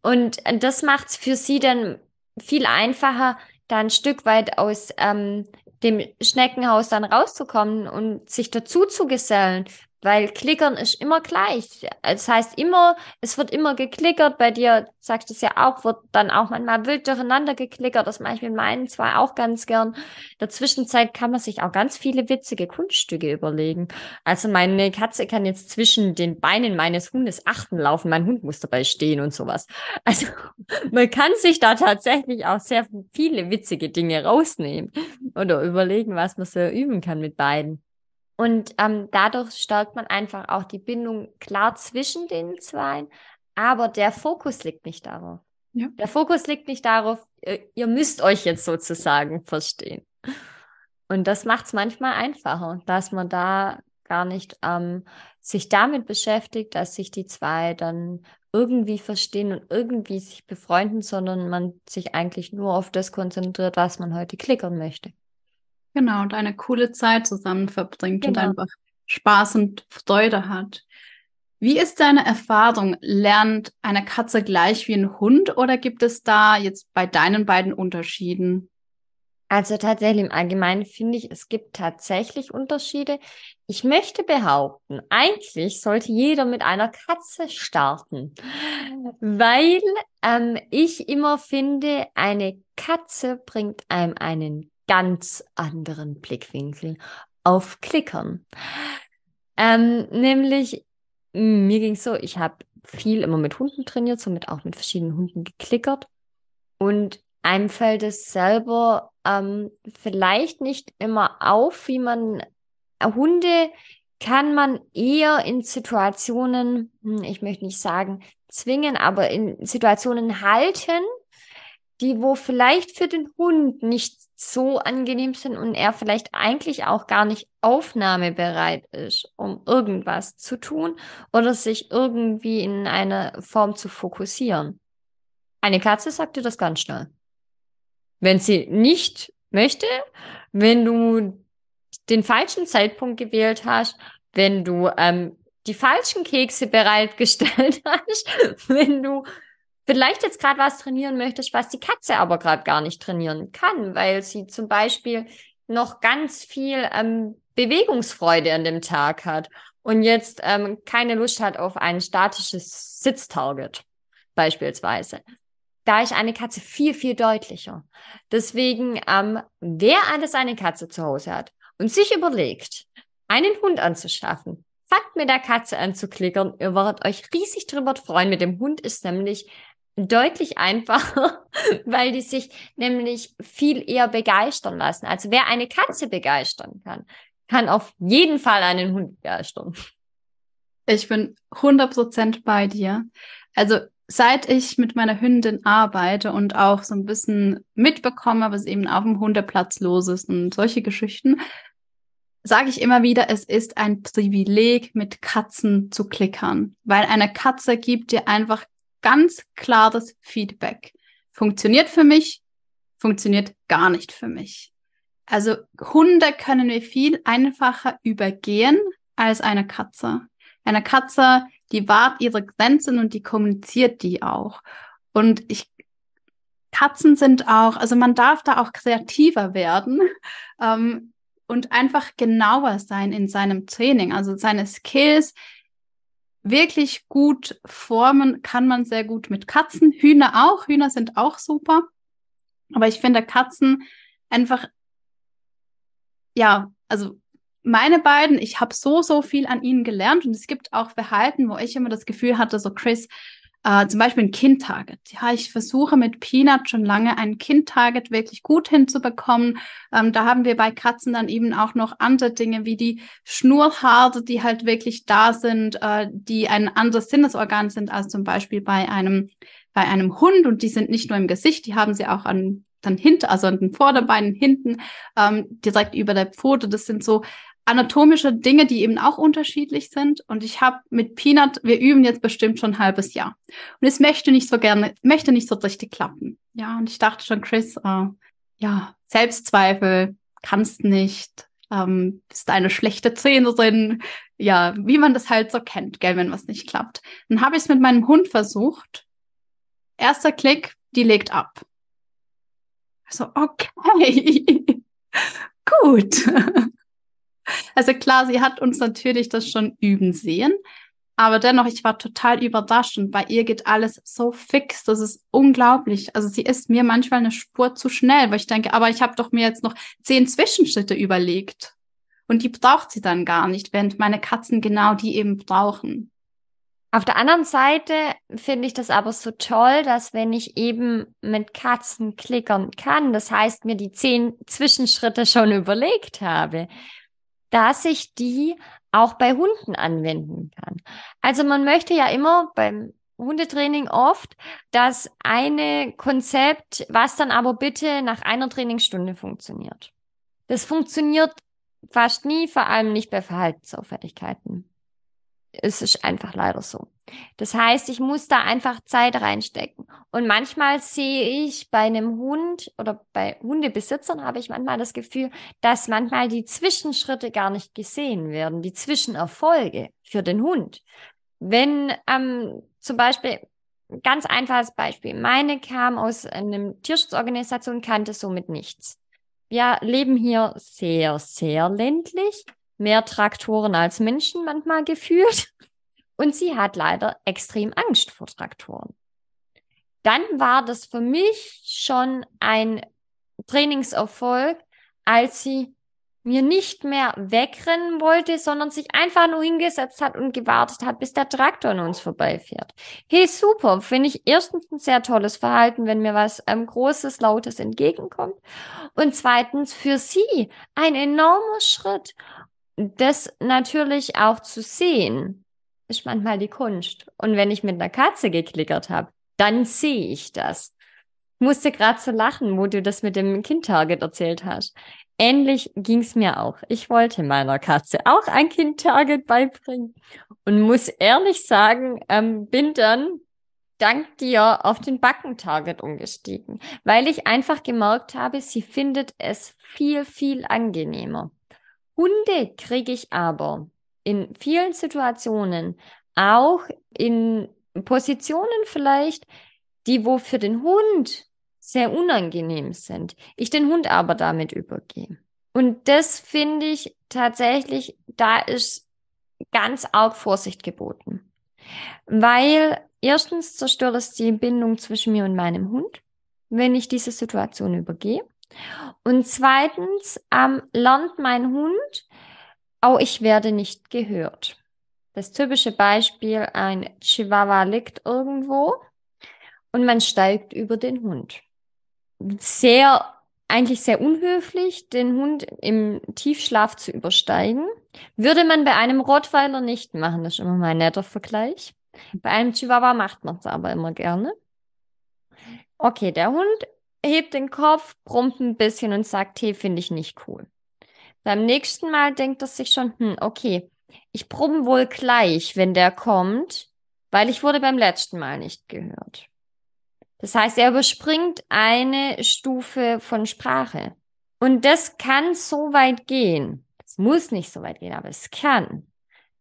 und das macht es für sie dann viel einfacher, da ein Stück weit aus ähm, dem Schneckenhaus dann rauszukommen und sich dazu zu gesellen, weil Klickern ist immer gleich. Das heißt immer, es wird immer geklickert. Bei dir, sagst du es ja auch, wird dann auch manchmal wild durcheinander geklickert. Das mache ich mit meinen zwei auch ganz gern. In der Zwischenzeit kann man sich auch ganz viele witzige Kunststücke überlegen. Also meine Katze kann jetzt zwischen den Beinen meines Hundes achten laufen. Mein Hund muss dabei stehen und sowas. Also man kann sich da tatsächlich auch sehr viele witzige Dinge rausnehmen oder überlegen, was man so üben kann mit beiden. Und ähm, dadurch stärkt man einfach auch die Bindung klar zwischen den zwei, aber der Fokus liegt nicht darauf. Ja. Der Fokus liegt nicht darauf, ihr, ihr müsst euch jetzt sozusagen verstehen. Und das macht es manchmal einfacher, dass man da gar nicht ähm, sich damit beschäftigt, dass sich die zwei dann irgendwie verstehen und irgendwie sich befreunden, sondern man sich eigentlich nur auf das konzentriert, was man heute klickern möchte. Genau, und eine coole Zeit zusammen verbringt genau. und einfach Spaß und Freude hat. Wie ist deine Erfahrung? Lernt eine Katze gleich wie ein Hund oder gibt es da jetzt bei deinen beiden Unterschieden? Also tatsächlich im Allgemeinen finde ich, es gibt tatsächlich Unterschiede. Ich möchte behaupten, eigentlich sollte jeder mit einer Katze starten, weil ähm, ich immer finde, eine Katze bringt einem einen ganz anderen Blickwinkel auf Klickern. Ähm, nämlich, mir ging es so, ich habe viel immer mit Hunden trainiert, somit auch mit verschiedenen Hunden geklickert. Und einem fällt es selber ähm, vielleicht nicht immer auf, wie man äh, Hunde kann man eher in Situationen, hm, ich möchte nicht sagen zwingen, aber in Situationen halten, die wo vielleicht für den Hund nicht so angenehm sind und er vielleicht eigentlich auch gar nicht aufnahmebereit ist, um irgendwas zu tun oder sich irgendwie in einer Form zu fokussieren. Eine Katze sagt dir das ganz schnell. Wenn sie nicht möchte, wenn du den falschen Zeitpunkt gewählt hast, wenn du ähm, die falschen Kekse bereitgestellt hast, wenn du vielleicht jetzt gerade was trainieren möchtest, was die Katze aber gerade gar nicht trainieren kann, weil sie zum Beispiel noch ganz viel ähm, Bewegungsfreude an dem Tag hat und jetzt ähm, keine Lust hat auf ein statisches Sitztarget beispielsweise da ist eine Katze viel, viel deutlicher. Deswegen, ähm, wer alles eine Katze zu Hause hat und sich überlegt, einen Hund anzuschaffen, fangt mit der Katze an zu klickern. Ihr werdet euch riesig drüber freuen. Mit dem Hund ist nämlich deutlich einfacher, weil die sich nämlich viel eher begeistern lassen. Also wer eine Katze begeistern kann, kann auf jeden Fall einen Hund begeistern. Ich bin 100% bei dir. Also seit ich mit meiner Hündin arbeite und auch so ein bisschen mitbekomme, was eben auf dem Hundeplatz los ist und solche Geschichten, sage ich immer wieder, es ist ein Privileg, mit Katzen zu klickern, weil eine Katze gibt dir einfach ganz klares Feedback. Funktioniert für mich, funktioniert gar nicht für mich. Also Hunde können wir viel einfacher übergehen als eine Katze. Eine Katze die wahrt ihre Grenzen und die kommuniziert die auch. Und ich, Katzen sind auch, also man darf da auch kreativer werden ähm, und einfach genauer sein in seinem Training. Also seine Skills wirklich gut formen kann man sehr gut mit Katzen. Hühner auch. Hühner sind auch super. Aber ich finde Katzen einfach, ja, also meine beiden, ich habe so, so viel an ihnen gelernt und es gibt auch Verhalten, wo ich immer das Gefühl hatte, so Chris, äh, zum Beispiel ein Kind-Target. Ja, ich versuche mit Peanut schon lange ein Kind-Target wirklich gut hinzubekommen. Ähm, da haben wir bei Katzen dann eben auch noch andere Dinge wie die Schnurhaare, die halt wirklich da sind, äh, die ein anderes Sinnesorgan sind als zum Beispiel bei einem, bei einem Hund und die sind nicht nur im Gesicht, die haben sie auch an dann hinter, also an den Vorderbeinen hinten, ähm, direkt über der Pfote. Das sind so anatomische Dinge, die eben auch unterschiedlich sind. Und ich habe mit Peanut, wir üben jetzt bestimmt schon ein halbes Jahr. Und es möchte nicht so gerne, möchte nicht so richtig klappen. Ja, und ich dachte schon, Chris, äh, ja, Selbstzweifel, kannst nicht, ähm, bist eine schlechte Trainerin. Ja, wie man das halt so kennt, gell, wenn was nicht klappt. Dann habe ich es mit meinem Hund versucht. Erster Klick, die legt ab. So, okay. Gut. Also klar, sie hat uns natürlich das schon üben sehen, aber dennoch, ich war total überrascht und bei ihr geht alles so fix, das ist unglaublich. Also sie ist mir manchmal eine Spur zu schnell, weil ich denke, aber ich habe doch mir jetzt noch zehn Zwischenschritte überlegt. Und die braucht sie dann gar nicht, während meine Katzen genau die eben brauchen. Auf der anderen Seite finde ich das aber so toll, dass wenn ich eben mit Katzen klickern kann, das heißt mir die zehn Zwischenschritte schon überlegt habe dass ich die auch bei Hunden anwenden kann. Also man möchte ja immer beim Hundetraining oft das eine Konzept, was dann aber bitte nach einer Trainingsstunde funktioniert. Das funktioniert fast nie, vor allem nicht bei Verhaltensauffälligkeiten. es ist einfach leider so. Das heißt, ich muss da einfach Zeit reinstecken. Und manchmal sehe ich bei einem Hund oder bei Hundebesitzern habe ich manchmal das Gefühl, dass manchmal die Zwischenschritte gar nicht gesehen werden, die Zwischenerfolge für den Hund. Wenn ähm, zum Beispiel, ganz einfaches Beispiel, meine kam aus einer Tierschutzorganisation, kannte somit nichts. Wir leben hier sehr, sehr ländlich, mehr Traktoren als Menschen manchmal gefühlt. Und sie hat leider extrem Angst vor Traktoren. Dann war das für mich schon ein Trainingserfolg, als sie mir nicht mehr wegrennen wollte, sondern sich einfach nur hingesetzt hat und gewartet hat, bis der Traktor an uns vorbeifährt. Hey, super, finde ich erstens ein sehr tolles Verhalten, wenn mir was ähm, Großes, Lautes entgegenkommt. Und zweitens für sie ein enormer Schritt, das natürlich auch zu sehen ist manchmal die Kunst. Und wenn ich mit einer Katze geklickert habe, dann sehe ich das. Ich musste gerade so lachen, wo du das mit dem Kind-Target erzählt hast. Ähnlich ging es mir auch. Ich wollte meiner Katze auch ein Kind-Target beibringen und muss ehrlich sagen, ähm, bin dann dank dir auf den Backen-Target umgestiegen, weil ich einfach gemerkt habe, sie findet es viel, viel angenehmer. Hunde kriege ich aber in vielen Situationen, auch in Positionen vielleicht, die wo für den Hund sehr unangenehm sind. Ich den Hund aber damit übergehe. Und das finde ich tatsächlich, da ist ganz arg Vorsicht geboten. Weil erstens zerstört es die Bindung zwischen mir und meinem Hund, wenn ich diese Situation übergehe. Und zweitens ähm, lernt mein Hund, Oh, ich werde nicht gehört. Das typische Beispiel, ein Chihuahua liegt irgendwo und man steigt über den Hund. Sehr, eigentlich sehr unhöflich, den Hund im Tiefschlaf zu übersteigen. Würde man bei einem Rottweiler nicht machen, das ist immer mein netter Vergleich. Bei einem Chihuahua macht man es aber immer gerne. Okay, der Hund hebt den Kopf, brummt ein bisschen und sagt, hey, finde ich nicht cool. Beim nächsten Mal denkt er sich schon, hm, okay, ich brumm wohl gleich, wenn der kommt, weil ich wurde beim letzten Mal nicht gehört. Das heißt, er überspringt eine Stufe von Sprache. Und das kann so weit gehen. Es muss nicht so weit gehen, aber es kann,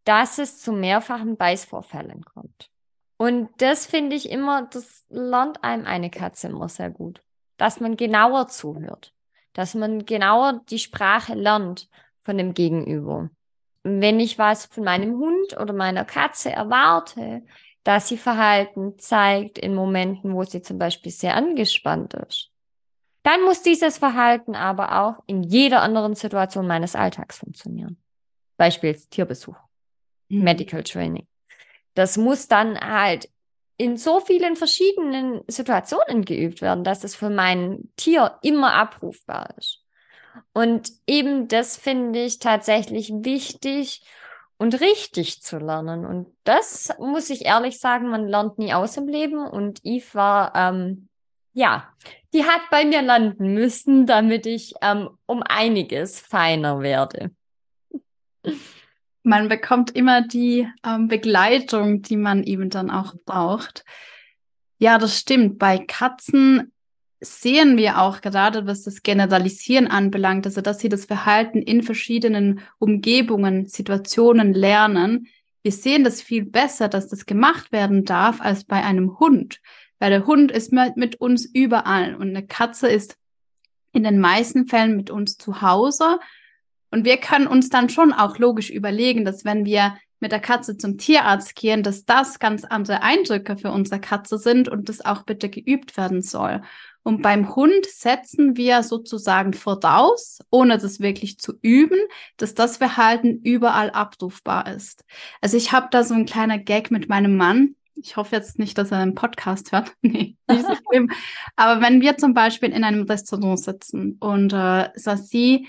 dass es zu mehrfachen Beißvorfällen kommt. Und das finde ich immer, das lernt einem eine Katze immer sehr gut, dass man genauer zuhört dass man genauer die Sprache lernt von dem Gegenüber. Wenn ich was von meinem Hund oder meiner Katze erwarte, dass sie Verhalten zeigt in Momenten, wo sie zum Beispiel sehr angespannt ist, dann muss dieses Verhalten aber auch in jeder anderen Situation meines Alltags funktionieren. Beispiel Tierbesuch, mhm. Medical Training. Das muss dann halt in so vielen verschiedenen Situationen geübt werden, dass es für mein Tier immer abrufbar ist. Und eben das finde ich tatsächlich wichtig und richtig zu lernen. Und das muss ich ehrlich sagen, man lernt nie aus im Leben. Und Eve war, ähm, ja, die hat bei mir landen müssen, damit ich ähm, um einiges feiner werde man bekommt immer die ähm, Begleitung, die man eben dann auch braucht. Ja, das stimmt. Bei Katzen sehen wir auch gerade, was das Generalisieren anbelangt, also dass sie das Verhalten in verschiedenen Umgebungen, Situationen lernen. Wir sehen das viel besser, dass das gemacht werden darf, als bei einem Hund. Weil der Hund ist mit uns überall und eine Katze ist in den meisten Fällen mit uns zu Hause und wir können uns dann schon auch logisch überlegen, dass wenn wir mit der Katze zum Tierarzt gehen, dass das ganz andere Eindrücke für unsere Katze sind und das auch bitte geübt werden soll. Und beim Hund setzen wir sozusagen voraus, ohne das wirklich zu üben, dass das Verhalten überall abrufbar ist. Also ich habe da so ein kleiner Gag mit meinem Mann. Ich hoffe jetzt nicht, dass er einen Podcast hört. nee, nicht so schlimm. Aber wenn wir zum Beispiel in einem Restaurant sitzen und äh, Sassi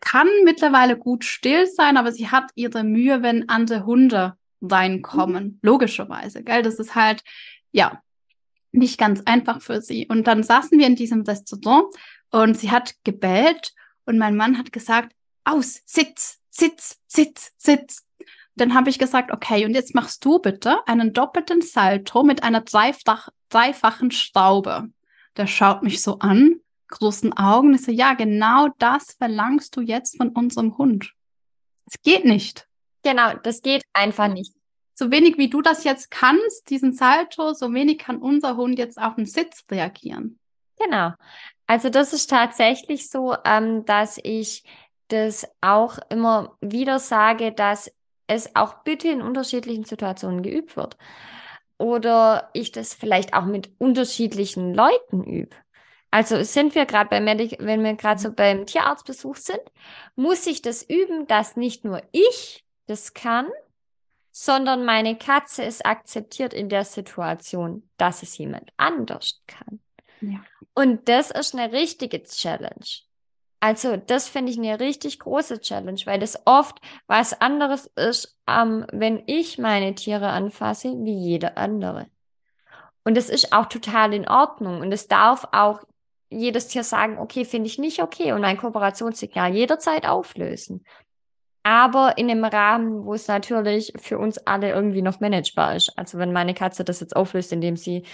kann mittlerweile gut still sein, aber sie hat ihre Mühe, wenn andere Hunde reinkommen. Mhm. Logischerweise, gell? Das ist halt, ja, nicht ganz einfach für sie. Und dann saßen wir in diesem Restaurant und sie hat gebellt und mein Mann hat gesagt, aus, sitz, sitz, sitz, sitz. Dann habe ich gesagt, okay, und jetzt machst du bitte einen doppelten Salto mit einer dreifach, dreifachen Staube. Der schaut mich so an, großen Augen. Ich so, ja, genau das verlangst du jetzt von unserem Hund. Es geht nicht. Genau, das geht einfach nicht. So wenig wie du das jetzt kannst, diesen Salto, so wenig kann unser Hund jetzt auf den Sitz reagieren. Genau. Also das ist tatsächlich so, ähm, dass ich das auch immer wieder sage, dass es auch bitte in unterschiedlichen Situationen geübt wird. Oder ich das vielleicht auch mit unterschiedlichen Leuten übe. Also sind wir gerade bei Medic, wenn wir gerade so beim Tierarztbesuch sind, muss ich das üben, dass nicht nur ich das kann, sondern meine Katze es akzeptiert in der Situation, dass es jemand anders kann. Ja. Und das ist eine richtige Challenge. Also das finde ich eine richtig große Challenge, weil das oft was anderes ist, ähm, wenn ich meine Tiere anfasse, wie jeder andere. Und das ist auch total in Ordnung. Und es darf auch jedes Tier sagen, okay, finde ich nicht okay und mein Kooperationssignal jederzeit auflösen. Aber in einem Rahmen, wo es natürlich für uns alle irgendwie noch managebar ist. Also wenn meine Katze das jetzt auflöst, indem sie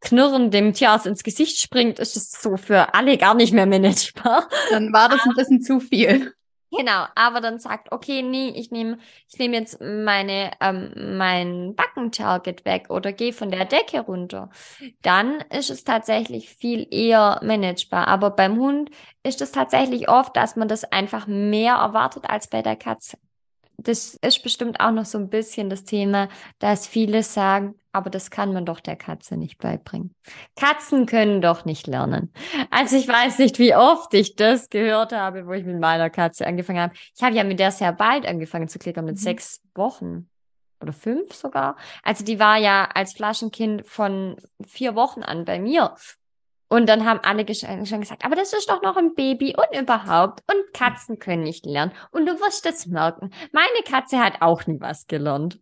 knurrend dem Tierarzt ins Gesicht springt, ist es so für alle gar nicht mehr managebar. Dann war das ein bisschen zu viel. Genau, aber dann sagt, okay, nee, ich nehme ich nehm jetzt meine, ähm, mein Backentarget weg oder gehe von der Decke runter. Dann ist es tatsächlich viel eher managebar. Aber beim Hund ist es tatsächlich oft, dass man das einfach mehr erwartet als bei der Katze das ist bestimmt auch noch so ein bisschen das Thema, dass viele sagen, aber das kann man doch der Katze nicht beibringen. Katzen können doch nicht lernen. Also ich weiß nicht, wie oft ich das gehört habe, wo ich mit meiner Katze angefangen habe. Ich habe ja mit der sehr bald angefangen zu klickern, mit mhm. sechs Wochen oder fünf sogar. Also die war ja als Flaschenkind von vier Wochen an bei mir. Und dann haben alle schon gesagt, aber das ist doch noch ein Baby und überhaupt. Und Katzen können nicht lernen. Und du wirst das merken. Meine Katze hat auch nie was gelernt.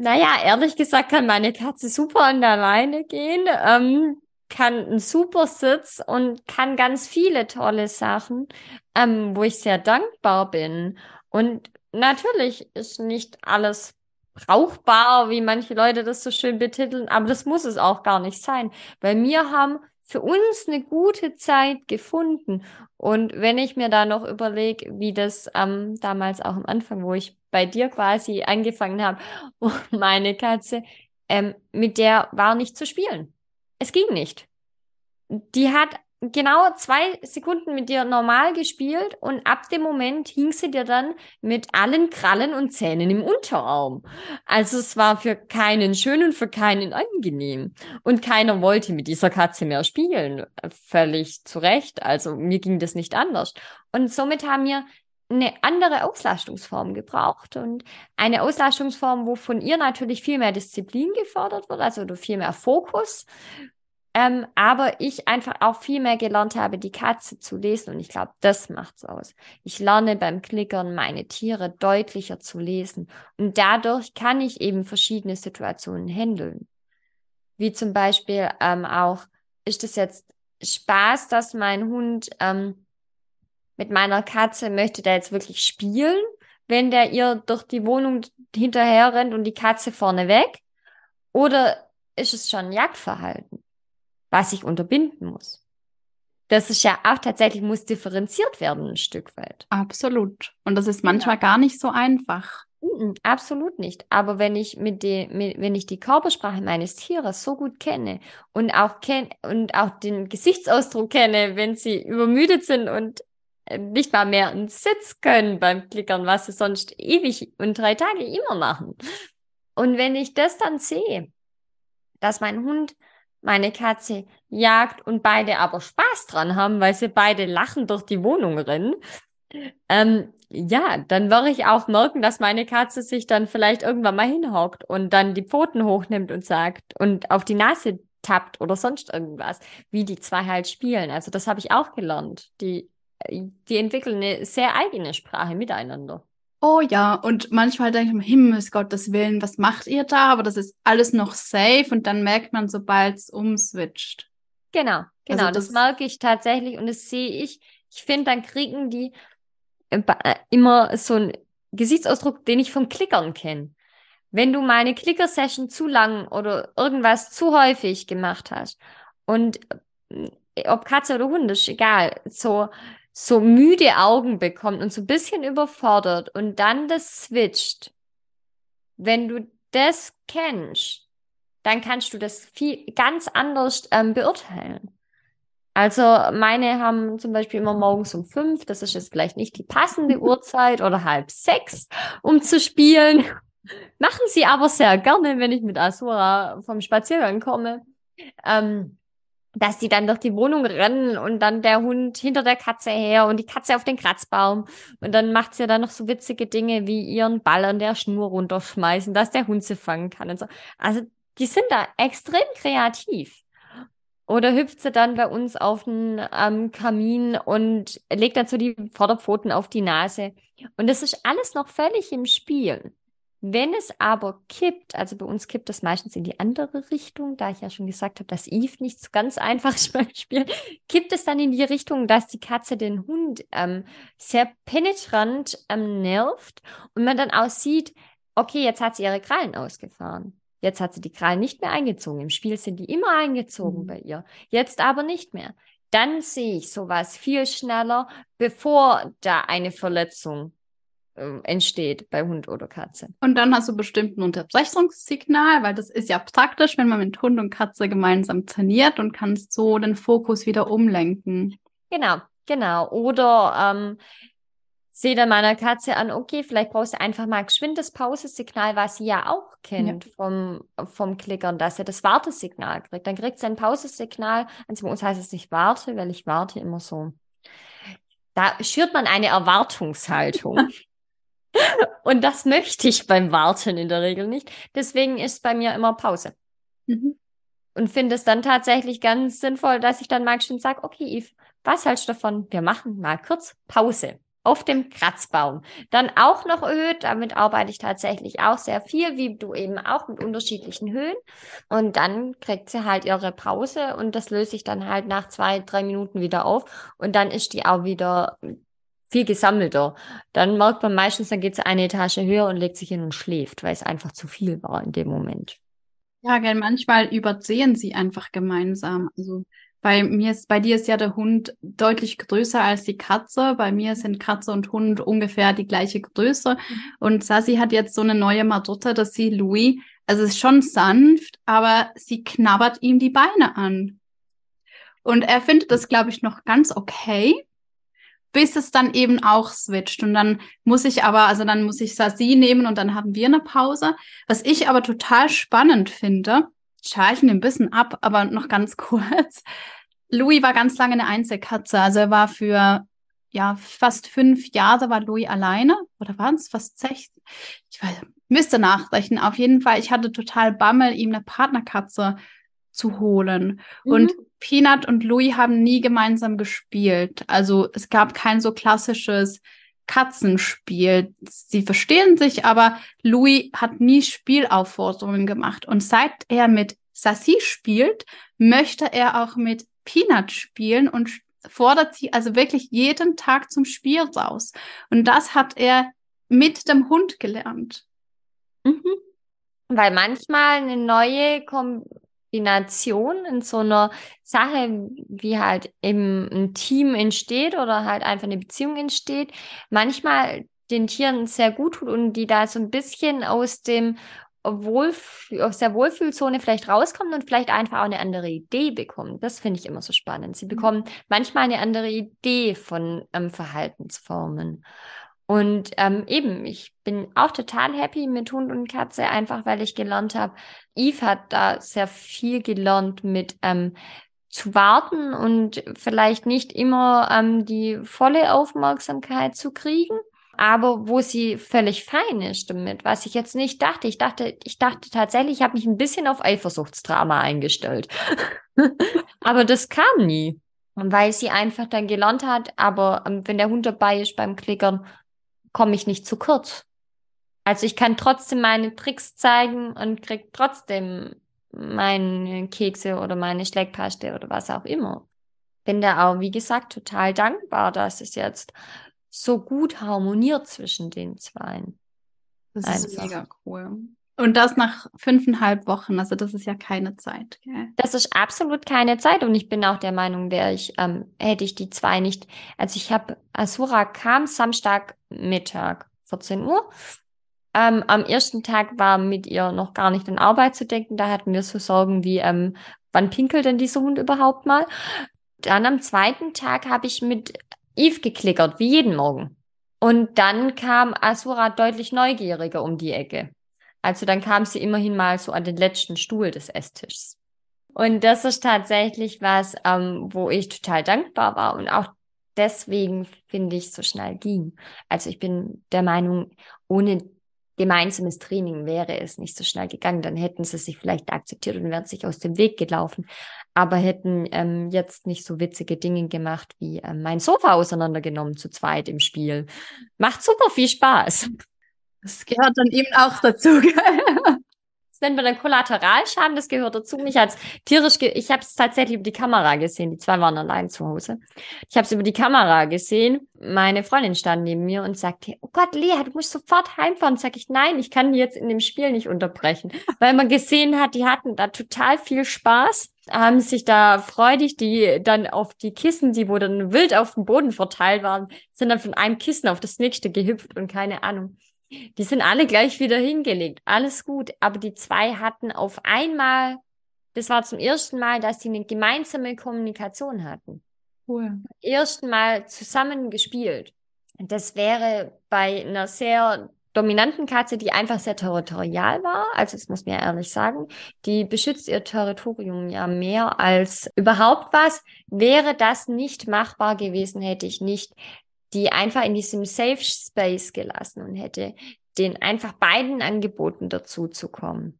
Naja, ehrlich gesagt kann meine Katze super an der Leine gehen, ähm, kann einen super Sitz und kann ganz viele tolle Sachen, ähm, wo ich sehr dankbar bin. Und natürlich ist nicht alles brauchbar, wie manche Leute das so schön betiteln, aber das muss es auch gar nicht sein, weil wir haben für uns eine gute Zeit gefunden. Und wenn ich mir da noch überlege, wie das ähm, damals auch am Anfang, wo ich bei dir quasi angefangen habe, meine Katze, ähm, mit der war nicht zu spielen. Es ging nicht. Die hat genau zwei Sekunden mit dir normal gespielt und ab dem Moment hing sie dir dann mit allen Krallen und Zähnen im Unterarm. Also es war für keinen schön und für keinen angenehm. Und keiner wollte mit dieser Katze mehr spielen. Völlig zu Recht. Also mir ging das nicht anders. Und somit haben wir eine andere Auslastungsform gebraucht und eine Auslastungsform, wo von ihr natürlich viel mehr Disziplin gefordert wird, also viel mehr Fokus ähm, aber ich einfach auch viel mehr gelernt habe, die Katze zu lesen. Und ich glaube, das macht's aus. Ich lerne beim Klickern meine Tiere deutlicher zu lesen. Und dadurch kann ich eben verschiedene Situationen handeln. Wie zum Beispiel ähm, auch, ist es jetzt Spaß, dass mein Hund ähm, mit meiner Katze möchte der jetzt wirklich spielen, wenn der ihr durch die Wohnung hinterher rennt und die Katze vorne weg? Oder ist es schon Jagdverhalten? was ich unterbinden muss. Das ist ja auch tatsächlich, muss differenziert werden ein Stück weit. Absolut. Und das ist manchmal ja. gar nicht so einfach. Absolut nicht. Aber wenn ich mit den, mit, wenn ich die Körpersprache meines Tieres so gut kenne und auch kenn und auch den Gesichtsausdruck kenne, wenn sie übermüdet sind und nicht mal mehr einen Sitz können beim Klickern, was sie sonst ewig und drei Tage immer machen. Und wenn ich das dann sehe, dass mein Hund meine Katze jagt und beide aber Spaß dran haben, weil sie beide lachen durch die Wohnung rennen, ähm, ja, dann würde ich auch merken, dass meine Katze sich dann vielleicht irgendwann mal hinhockt und dann die Pfoten hochnimmt und sagt und auf die Nase tappt oder sonst irgendwas, wie die zwei halt spielen. Also das habe ich auch gelernt. Die, die entwickeln eine sehr eigene Sprache miteinander. Oh ja, und manchmal denke ich mir, Himmels Gottes Willen, was macht ihr da? Aber das ist alles noch safe und dann merkt man, sobald es umswitcht. Genau, genau, also das, das merke ich tatsächlich und das sehe ich. Ich finde, dann kriegen die äh, äh, immer so ein Gesichtsausdruck, den ich vom Klickern kenne. Wenn du meine Clicker-Session zu lang oder irgendwas zu häufig gemacht hast und äh, ob Katze oder Hund, ist egal, so, so müde Augen bekommt und so ein bisschen überfordert und dann das switcht, wenn du das kennst, dann kannst du das viel ganz anders ähm, beurteilen. Also meine haben zum Beispiel immer morgens um fünf, das ist jetzt vielleicht nicht die passende Uhrzeit oder halb sechs, um zu spielen. Machen sie aber sehr gerne, wenn ich mit Asura vom Spaziergang komme. Ähm, dass die dann durch die Wohnung rennen und dann der Hund hinter der Katze her und die Katze auf den Kratzbaum. Und dann macht sie dann noch so witzige Dinge wie ihren Ball an der Schnur runterschmeißen, dass der Hund sie fangen kann und so. Also die sind da extrem kreativ. Oder hüpft sie dann bei uns auf den ähm, Kamin und legt dazu die Vorderpfoten auf die Nase. Und das ist alles noch völlig im Spiel. Wenn es aber kippt, also bei uns kippt es meistens in die andere Richtung, da ich ja schon gesagt habe, dass Eve nicht so ganz einfach ist beim kippt es dann in die Richtung, dass die Katze den Hund ähm, sehr penetrant ähm, nervt und man dann auch sieht, okay, jetzt hat sie ihre Krallen ausgefahren. Jetzt hat sie die Krallen nicht mehr eingezogen. Im Spiel sind die immer eingezogen mhm. bei ihr. Jetzt aber nicht mehr. Dann sehe ich sowas viel schneller, bevor da eine Verletzung äh, entsteht bei Hund oder Katze. Und dann hast du bestimmt ein Unterbrechungssignal, weil das ist ja praktisch, wenn man mit Hund und Katze gemeinsam trainiert und kannst so den Fokus wieder umlenken. Genau, genau. Oder ähm, sehe dann meiner Katze an, okay, vielleicht brauchst du einfach mal geschwindes Pausesignal, was sie ja auch kennt ja. vom, vom Klickern, dass er das Wartesignal kriegt. Dann kriegt sie ein Pausesignal. Also bei uns heißt es nicht warte, weil ich warte immer so. Da schürt man eine Erwartungshaltung. Und das möchte ich beim Warten in der Regel nicht. Deswegen ist bei mir immer Pause. Mhm. Und finde es dann tatsächlich ganz sinnvoll, dass ich dann mal schon sage, okay, Yves, was hältst du davon? Wir machen mal kurz Pause auf dem Kratzbaum. Dann auch noch erhöht, damit arbeite ich tatsächlich auch sehr viel, wie du eben auch mit unterschiedlichen Höhen. Und dann kriegt sie halt ihre Pause und das löse ich dann halt nach zwei, drei Minuten wieder auf. Und dann ist die auch wieder viel gesammelter. Dann merkt man meistens, dann geht es eine Etage höher und legt sich hin und schläft, weil es einfach zu viel war in dem Moment. Ja, gell, manchmal übersehen sie einfach gemeinsam. Also bei mir ist, bei dir ist ja der Hund deutlich größer als die Katze. Bei mir sind Katze und Hund ungefähr die gleiche Größe. Mhm. Und Sassi hat jetzt so eine neue Madotta, dass sie Louis, also es ist schon sanft, aber sie knabbert ihm die Beine an. Und er findet das, glaube ich, noch ganz okay bis es dann eben auch switcht. Und dann muss ich aber, also dann muss ich Sasi nehmen und dann haben wir eine Pause. Was ich aber total spannend finde, schleichen ein bisschen ab, aber noch ganz kurz. Louis war ganz lange eine Einzelkatze. Also er war für ja fast fünf Jahre war Louis alleine. Oder waren es fast sechs? Ich weiß, müsste nachrechnen. Auf jeden Fall, ich hatte total Bammel, ihm eine Partnerkatze zu holen. Mhm. Und Peanut und Louis haben nie gemeinsam gespielt. Also es gab kein so klassisches Katzenspiel. Sie verstehen sich, aber Louis hat nie Spielaufforderungen gemacht. Und seit er mit Sassy spielt, möchte er auch mit Peanut spielen und fordert sie also wirklich jeden Tag zum Spiel raus. Und das hat er mit dem Hund gelernt. Mhm. Weil manchmal eine neue Kom Kombination in so einer Sache, wie halt eben ein Team entsteht oder halt einfach eine Beziehung entsteht, manchmal den Tieren sehr gut tut und die da so ein bisschen aus dem Wohlf aus der Wohlfühlzone vielleicht rauskommen und vielleicht einfach auch eine andere Idee bekommen. Das finde ich immer so spannend. Sie mhm. bekommen manchmal eine andere Idee von ähm, Verhaltensformen. Und ähm, eben, ich bin auch total happy mit Hund und Katze, einfach weil ich gelernt habe, Eve hat da sehr viel gelernt mit ähm, zu warten und vielleicht nicht immer ähm, die volle Aufmerksamkeit zu kriegen, aber wo sie völlig fein ist damit, was ich jetzt nicht dachte. Ich dachte, ich dachte tatsächlich, ich habe mich ein bisschen auf Eifersuchtsdrama eingestellt. aber das kam nie. Weil sie einfach dann gelernt hat, aber ähm, wenn der Hund dabei ist beim Klickern, komme ich nicht zu kurz. Also ich kann trotzdem meine Tricks zeigen und krieg trotzdem meine Kekse oder meine Schleckpaste oder was auch immer. Bin da auch, wie gesagt, total dankbar, dass es jetzt so gut harmoniert zwischen den zweien. Das ist Einfach. mega cool. Und das nach fünfeinhalb Wochen, also das ist ja keine Zeit. Gell? Das ist absolut keine Zeit und ich bin auch der Meinung, wäre ich, ähm, hätte ich die zwei nicht. Also ich habe, Asura kam Samstagmittag, 14 Uhr. Ähm, am ersten Tag war mit ihr noch gar nicht an Arbeit zu denken. Da hatten wir so Sorgen wie, ähm, wann pinkelt denn dieser Hund überhaupt mal? Dann am zweiten Tag habe ich mit Eve geklickert, wie jeden Morgen. Und dann kam Asura deutlich neugieriger um die Ecke. Also dann kam sie immerhin mal so an den letzten Stuhl des Esstischs. Und das ist tatsächlich was, ähm, wo ich total dankbar war und auch deswegen finde ich so schnell ging. Also ich bin der Meinung, ohne gemeinsames Training wäre es nicht so schnell gegangen. Dann hätten sie sich vielleicht akzeptiert und wären sich aus dem Weg gelaufen, aber hätten ähm, jetzt nicht so witzige Dinge gemacht wie ähm, mein Sofa auseinandergenommen zu zweit im Spiel. Macht super viel Spaß. Das gehört dann eben auch dazu. das nennt man dann Kollateralschaden, das gehört dazu. Mich als tierisch, ich habe es tatsächlich über die Kamera gesehen. Die zwei waren allein zu Hause. Ich habe es über die Kamera gesehen. Meine Freundin stand neben mir und sagte, oh Gott, Lea, du musst sofort heimfahren. Sag ich, nein, ich kann die jetzt in dem Spiel nicht unterbrechen. Weil man gesehen hat, die hatten da total viel Spaß haben sich da freudig, die dann auf die Kissen, die wo dann wild auf dem Boden verteilt waren, sind dann von einem Kissen auf das nächste gehüpft und keine Ahnung. Die sind alle gleich wieder hingelegt. Alles gut. Aber die zwei hatten auf einmal, das war zum ersten Mal, dass sie eine gemeinsame Kommunikation hatten. Cool. Ersten Mal zusammen gespielt. Das wäre bei einer sehr dominanten Katze, die einfach sehr territorial war, also das muss man ja ehrlich sagen, die beschützt ihr Territorium ja mehr als überhaupt was, wäre das nicht machbar gewesen, hätte ich nicht die einfach in diesem Safe Space gelassen und hätte den einfach beiden angeboten, dazu zu kommen.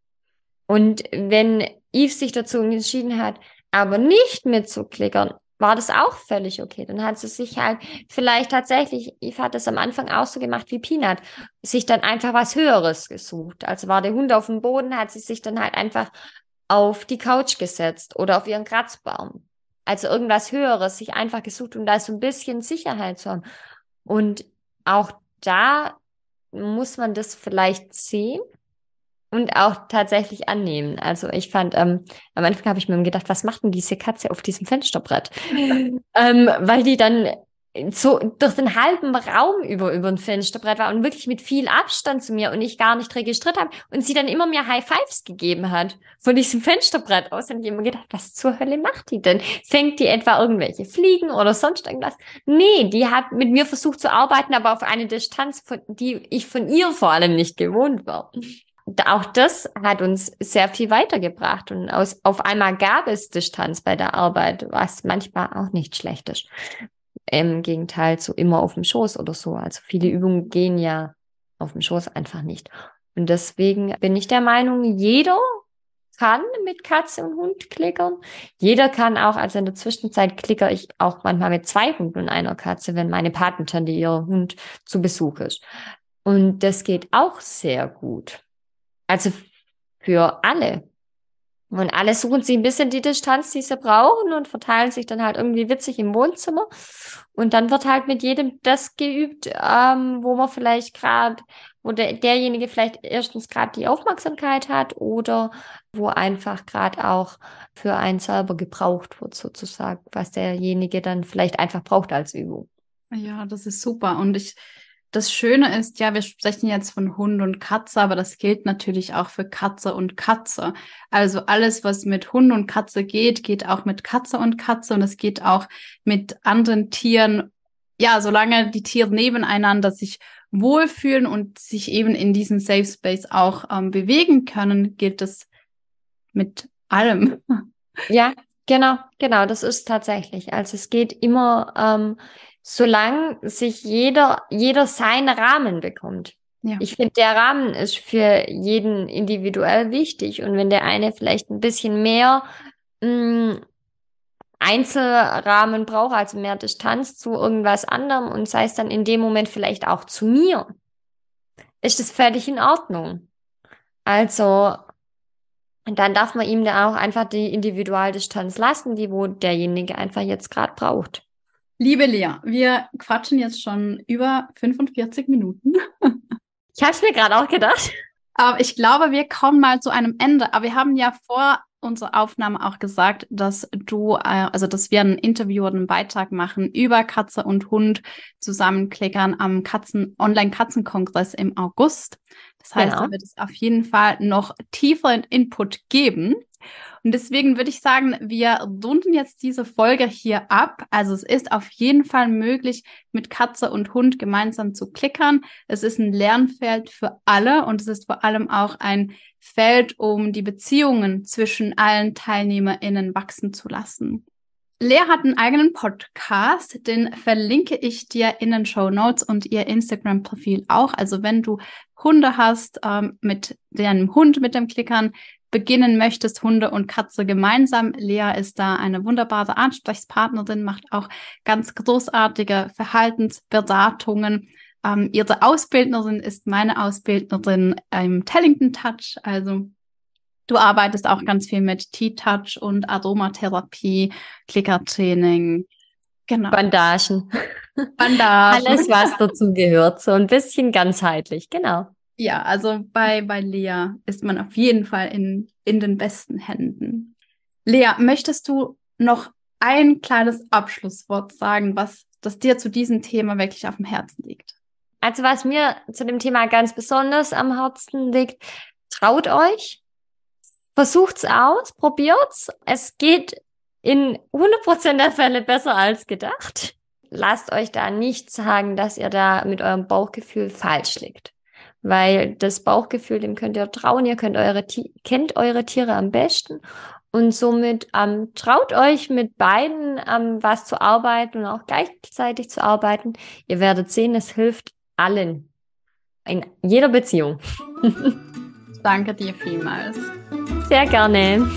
Und wenn Eve sich dazu entschieden hat, aber nicht mitzuklickern, war das auch völlig okay. Dann hat sie sich halt vielleicht tatsächlich, Eve hat das am Anfang auch so gemacht wie Peanut, sich dann einfach was Höheres gesucht. Also war der Hund auf dem Boden, hat sie sich dann halt einfach auf die Couch gesetzt oder auf ihren Kratzbaum also irgendwas Höheres sich einfach gesucht, um da so ein bisschen Sicherheit zu haben. Und auch da muss man das vielleicht sehen und auch tatsächlich annehmen. Also ich fand, ähm, am Anfang habe ich mir gedacht, was macht denn diese Katze auf diesem Fensterbrett? ähm, weil die dann so durch den halben Raum über, über ein Fensterbrett war und wirklich mit viel Abstand zu mir und ich gar nicht registriert habe und sie dann immer mehr High Fives gegeben hat von diesem Fensterbrett aus. Und ich immer gedacht, was zur Hölle macht die denn? Fängt die etwa irgendwelche Fliegen oder sonst irgendwas? Nee, die hat mit mir versucht zu arbeiten, aber auf eine Distanz, von, die ich von ihr vor allem nicht gewohnt war. Auch das hat uns sehr viel weitergebracht und aus, auf einmal gab es Distanz bei der Arbeit, was manchmal auch nicht schlecht ist. Im Gegenteil zu immer auf dem Schoß oder so. Also viele Übungen gehen ja auf dem Schoß einfach nicht. Und deswegen bin ich der Meinung, jeder kann mit Katze und Hund klickern. Jeder kann auch, also in der Zwischenzeit klicker ich auch manchmal mit zwei Hunden und einer Katze, wenn meine Patentante ihr Hund zu Besuch ist. Und das geht auch sehr gut. Also für alle. Und alle suchen sich ein bisschen die Distanz, die sie brauchen und verteilen sich dann halt irgendwie witzig im Wohnzimmer. Und dann wird halt mit jedem das geübt, ähm, wo man vielleicht gerade, wo der, derjenige vielleicht erstens gerade die Aufmerksamkeit hat oder wo einfach gerade auch für einen selber gebraucht wird, sozusagen, was derjenige dann vielleicht einfach braucht als Übung. Ja, das ist super. Und ich das Schöne ist, ja, wir sprechen jetzt von Hund und Katze, aber das gilt natürlich auch für Katze und Katze. Also alles, was mit Hund und Katze geht, geht auch mit Katze und Katze und es geht auch mit anderen Tieren. Ja, solange die Tiere nebeneinander sich wohlfühlen und sich eben in diesem Safe Space auch ähm, bewegen können, gilt das mit allem. Ja, genau, genau, das ist tatsächlich. Also es geht immer ähm, solange sich jeder, jeder seinen Rahmen bekommt. Ja. Ich finde, der Rahmen ist für jeden individuell wichtig. Und wenn der eine vielleicht ein bisschen mehr mh, mm, Einzelrahmen braucht, also mehr Distanz zu irgendwas anderem und sei es dann in dem Moment vielleicht auch zu mir, ist das völlig in Ordnung. Also, dann darf man ihm da auch einfach die Individualdistanz lassen, die wo derjenige einfach jetzt gerade braucht. Liebe Lea, wir quatschen jetzt schon über 45 Minuten. Ich habe es mir gerade auch gedacht. Aber ich glaube, wir kommen mal zu einem Ende. Aber wir haben ja vor unserer Aufnahme auch gesagt, dass du, äh, also dass wir ein Interview oder einen Beitrag machen über Katze und Hund zusammenklickern am Katzen Online-Katzenkongress im August. Das heißt, genau. da wird es auf jeden Fall noch tieferen Input geben. Und deswegen würde ich sagen, wir runden jetzt diese Folge hier ab. Also es ist auf jeden Fall möglich, mit Katze und Hund gemeinsam zu klickern. Es ist ein Lernfeld für alle und es ist vor allem auch ein Feld, um die Beziehungen zwischen allen TeilnehmerInnen wachsen zu lassen. Lea hat einen eigenen Podcast, den verlinke ich dir in den Show Notes und ihr Instagram-Profil auch. Also wenn du Hunde hast, ähm, mit deinem Hund mit dem Klickern beginnen möchtest, Hunde und Katze gemeinsam. Lea ist da eine wunderbare Ansprechpartnerin, macht auch ganz großartige Verhaltensberatungen. Ähm, ihre Ausbildnerin ist meine Ausbildnerin im Tellington Touch. Also du arbeitest auch ganz viel mit T-Touch und Aromatherapie, Klickertraining. Genau. Bandagen. Bandagen. Alles, was dazu gehört. So ein bisschen ganzheitlich. Genau. Ja, also bei, bei Lea ist man auf jeden Fall in, in den besten Händen. Lea, möchtest du noch ein kleines Abschlusswort sagen, was das dir zu diesem Thema wirklich auf dem Herzen liegt? Also was mir zu dem Thema ganz besonders am Herzen liegt, traut euch, versucht's aus, probiert's. Es geht in 100% der Fälle besser als gedacht. Lasst euch da nicht sagen, dass ihr da mit eurem Bauchgefühl falsch liegt weil das Bauchgefühl, dem könnt ihr trauen, ihr könnt eure, kennt eure Tiere am besten und somit ähm, traut euch mit beiden ähm, was zu arbeiten und auch gleichzeitig zu arbeiten. Ihr werdet sehen, es hilft allen in jeder Beziehung. Danke dir vielmals. Sehr gerne.